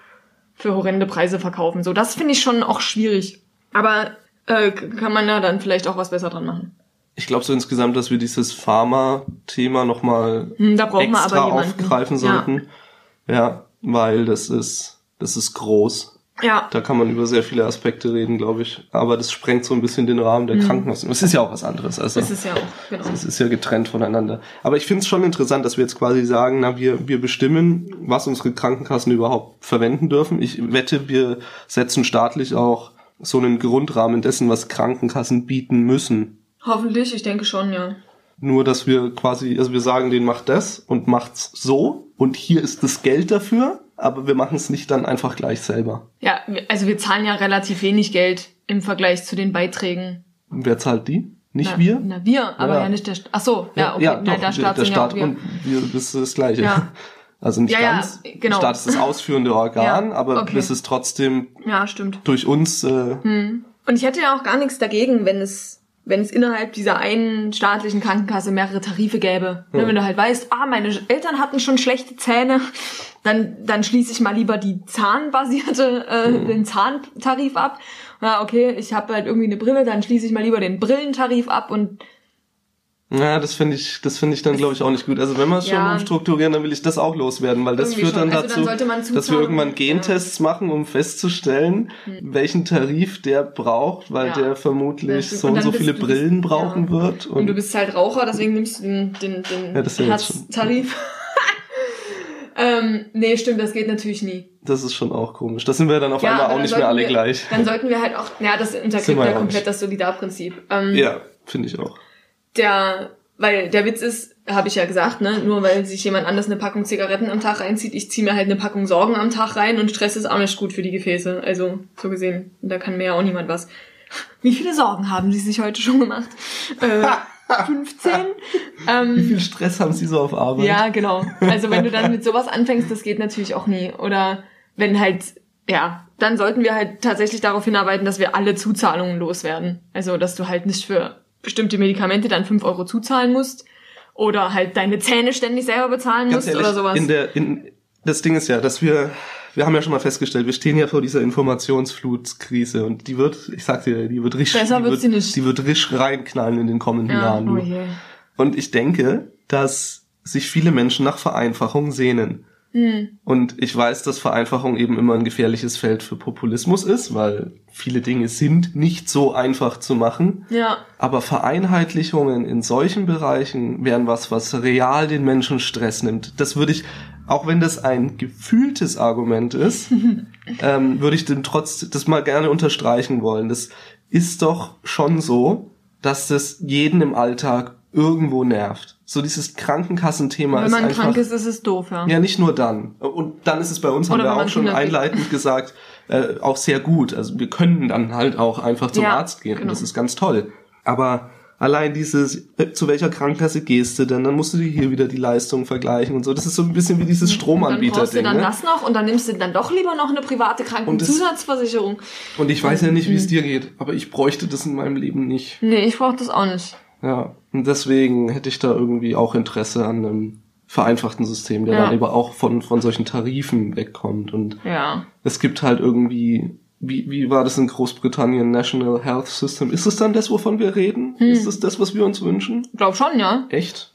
für horrende Preise verkaufen. So, das finde ich schon auch schwierig. Aber äh, kann man ja dann vielleicht auch was besser dran machen. ich glaube so insgesamt, dass wir dieses Pharma-Thema nochmal Hm, da extra aufgreifen Ja. sollten. Ja. weil das ist, das ist groß. Ja, Da kann man über sehr viele Aspekte reden, glaube ich. Aber das sprengt so ein bisschen den Rahmen der Krankenhaus. Es ist ja auch was anderes. Also Mhm. das ist ja auch, genau. es ist ja getrennt voneinander. Aber ich finde es schon interessant, dass wir jetzt quasi sagen, na, wir, wir bestimmen, was unsere Krankenkassen überhaupt verwenden dürfen. Ich wette, wir setzen staatlich auch so einen Grundrahmen dessen, was Krankenkassen bieten müssen. Hoffentlich, ich denke schon, ja. Nur, dass wir quasi, also wir sagen, denen macht das und macht's so und hier ist das Geld dafür, aber wir machen es nicht dann einfach gleich selber. Ja, also wir zahlen ja relativ wenig Geld im Vergleich zu den Beiträgen. Wer zahlt die? Nicht na, wir? Na, wir, aber Ja. ja, nicht der Staat. Ach so, ja, okay. na, der Staat der sind Staat ja und wir, das ist das Gleiche. Ja. <laughs> Also nicht Ja, ja, ganz. genau. Der Staat ist das ausführende Organ, Ja, aber okay. es ist trotzdem Ja, stimmt. durch uns. Äh, Und ich hätte ja auch gar nichts dagegen, wenn es, wenn es innerhalb dieser einen staatlichen Krankenkasse mehrere Tarife gäbe. Ne, wenn du halt weißt, ah, meine Eltern hatten schon schlechte Zähne, <laughs> dann, dann schließe ich mal lieber die zahnbasierte, äh, den Zahntarif ab. Ja, okay, ich habe halt irgendwie eine Brille, dann schließe ich mal lieber den Brillentarif ab und Ja, das finde ich, das finde ich dann glaube ich auch nicht gut. Also wenn wir es schon Ja. umstrukturieren, dann will ich das auch loswerden, weil das Irgendwie führt dann schon. Also dann dazu, sollte man dass wir irgendwann Gentests machen, um festzustellen, welchen Tarif der braucht, weil Ja. der Ja, vermutlich so Und und dann so viele du bist- Brillen brauchen ja. wird. Und du bist halt Raucher, deswegen nimmst du den, den, den Ja, das ja Herztarif. <laughs> ähm, nee, stimmt, das geht natürlich nie. das ist schon auch komisch. Da sind wir dann auf einmal auch dann nicht mehr alle wir, gleich. Dann sollten wir halt auch, ja, das untergräbt wir ja ja komplett nicht. das Solidarprinzip. Ähm, Ja, finde ich auch. Der, weil der Witz ist, habe ich ja gesagt, ne, nur weil sich jemand anders eine Packung Zigaretten am Tag reinzieht, ich ziehe mir halt eine Packung Sorgen am Tag rein und Stress ist auch nicht gut für die Gefäße. Also, so gesehen, da kann mir ja auch niemand was. Wie viele Sorgen haben Sie sich heute schon gemacht? Äh, <laughs> 15? Wie Ähm, viel Stress haben Sie so auf Arbeit? ja, genau. Also wenn du dann mit sowas anfängst, das geht natürlich auch nie. Oder wenn halt, ja, dann sollten wir halt tatsächlich darauf hinarbeiten, dass wir alle Zuzahlungen loswerden. Also, dass du halt nicht für bestimmte Medikamente dann 5 Euro zuzahlen musst. Oder halt deine Zähne ständig selber bezahlen Ganz musst ehrlich, oder sowas. in der, in, das Ding ist ja, dass wir, wir haben ja schon mal festgestellt, wir stehen ja vor dieser Informationsflutkrise und die wird, ich sag dir, die wird richtig, Besser die wird sie nicht. die wird richtig reinknallen in den kommenden ja, Jahren. oh je. Und ich denke, dass sich viele Menschen nach Vereinfachung sehnen. Hm. Und ich weiß, dass Vereinfachung eben immer ein gefährliches Feld für Populismus ist, weil viele Dinge sind nicht so einfach zu machen. Ja, Aber Vereinheitlichungen in solchen Bereichen wären was, was real den Menschen Stress nimmt. Das würde ich, auch wenn das ein gefühltes Argument ist, <laughs> ähm, würde ich dem trotz das mal gerne unterstreichen wollen. Das ist doch schon so, dass das jeden im Alltag irgendwo nervt. So dieses Krankenkassenthema wenn ist man einfach krank ist, ist es doof, ja. ja, nicht nur dann. Und dann ist es bei uns, haben Oder wir wenn man auch schon Kinder einleitend gesagt, äh, auch sehr gut. Also wir können dann halt auch einfach zum Ja, Arzt gehen. genau. Das ist ganz toll. Aber allein dieses, äh, zu welcher Krankenkasse gehst du denn? Dann musst du dir hier wieder die Leistung vergleichen und so. Das ist so ein bisschen wie dieses dann brauchst du Stromanbieter-Ding. dann Ne? das noch und dann nimmst du dann doch lieber noch eine private Und das- Krankenzusatzversicherung. Und ich weiß ja nicht, wie Mhm. es dir geht, aber ich bräuchte das in meinem Leben nicht. Nee, ich brauch das auch nicht. Ja. Und deswegen hätte ich da irgendwie auch Interesse an einem vereinfachten System, der Ja. dann aber auch von, von solchen Tarifen wegkommt und Ja. es gibt halt irgendwie, wie, wie war das in Großbritannien, National Health System? Ist es dann das, wovon wir reden? Hm. Ist es das, was wir uns wünschen? Glaub schon, ja. Echt?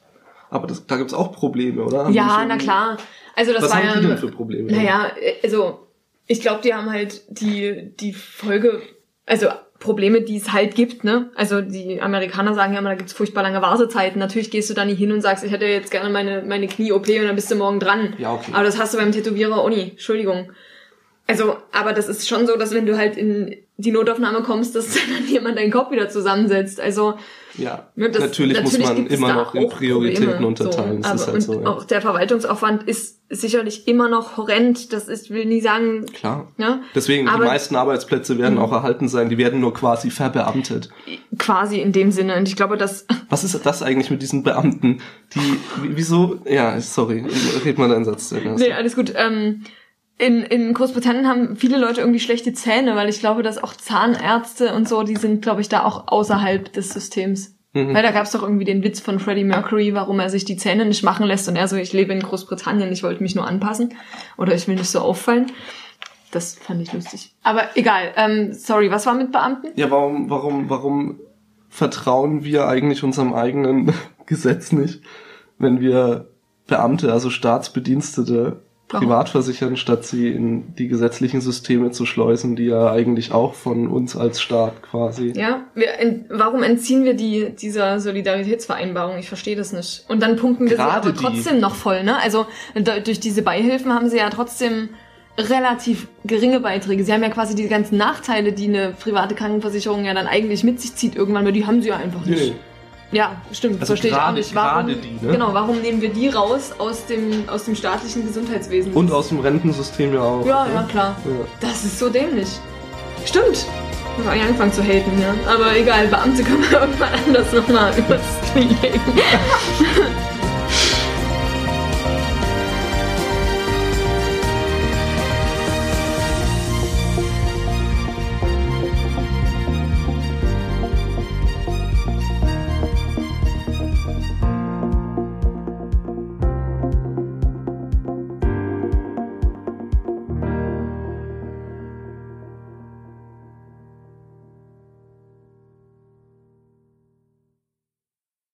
Aber das, da gibt's auch Probleme, oder? Haben Ja, na klar. Also das Was war haben ja. die denn für Probleme? Naja, also ich glaube, die haben halt die, die Folge, also Probleme, die es halt gibt, ne? Also die Amerikaner sagen ja immer, da gibt's furchtbar lange Wartezeiten. Natürlich gehst du da nicht hin und sagst, ich hätte jetzt gerne meine, meine Knie-OP und dann bist du morgen dran. Ja, okay. Aber das hast du beim Tätowierer auch nie. Entschuldigung. Also, aber das ist schon so, dass wenn du halt in die Notaufnahme kommst, dass <laughs> dann jemand deinen Kopf wieder zusammensetzt. Also Ja, Ne, das- natürlich, muss man immer noch in Prioritäten Probleme, unterteilen. So. Das ist Aber, halt und so. Ja. auch der Verwaltungsaufwand ist sicherlich immer noch horrend. Das ist, will nie sagen, Klar. ja, Deswegen, Aber- Mhm. die meisten Arbeitsplätze werden auch erhalten sein, die werden nur quasi verbeamtet. quasi in dem Sinne. Und ich glaube, dass, <laughs> Was ist das eigentlich mit diesen Beamten? Die, wie- wieso, ja, sorry, red mal deinen Satz. nee, alles gut, ähm, in, in Großbritannien haben viele Leute irgendwie schlechte Zähne, weil ich glaube, dass auch Zahnärzte und so, die sind, glaube ich, da auch außerhalb des Systems. Mhm. Weil da gab es doch irgendwie den Witz von Freddie Mercury, warum er sich die Zähne nicht machen lässt und er so, ich lebe in Großbritannien, ich wollte mich nur anpassen oder ich will nicht so auffallen. Das fand ich lustig. Aber egal, ähm, sorry, was war mit Beamten? Ja, warum, warum, warum vertrauen wir eigentlich unserem eigenen <laughs> Gesetz nicht, wenn wir Beamte, also Staatsbedienstete, Warum? privat versichern, statt sie in die gesetzlichen Systeme zu schleusen, die ja eigentlich auch von uns als Staat quasi. Ja, ent, warum entziehen wir die dieser Solidaritätsvereinbarung? Ich verstehe das nicht. Und dann pumpen wir Gerade sie aber die. trotzdem noch voll, ne? Also durch diese Beihilfen haben sie ja trotzdem relativ geringe Beiträge. Sie haben ja quasi die ganzen Nachteile, die eine private Krankenversicherung ja dann eigentlich mit sich zieht irgendwann, weil die haben sie ja einfach nicht. Nee. Ja, stimmt, Also verstehe ich auch nicht. Warum, die, ne? Genau, warum nehmen wir die raus aus dem, aus dem staatlichen Gesundheitswesen? Und aus dem Rentensystem ja auch. Ja, ne? ja, klar. Ja. Das ist so dämlich. Stimmt. Ich habe angefangen zu haten, ja. Aber egal, Beamte können wir <laughs> irgendwann anders nochmal übers legen.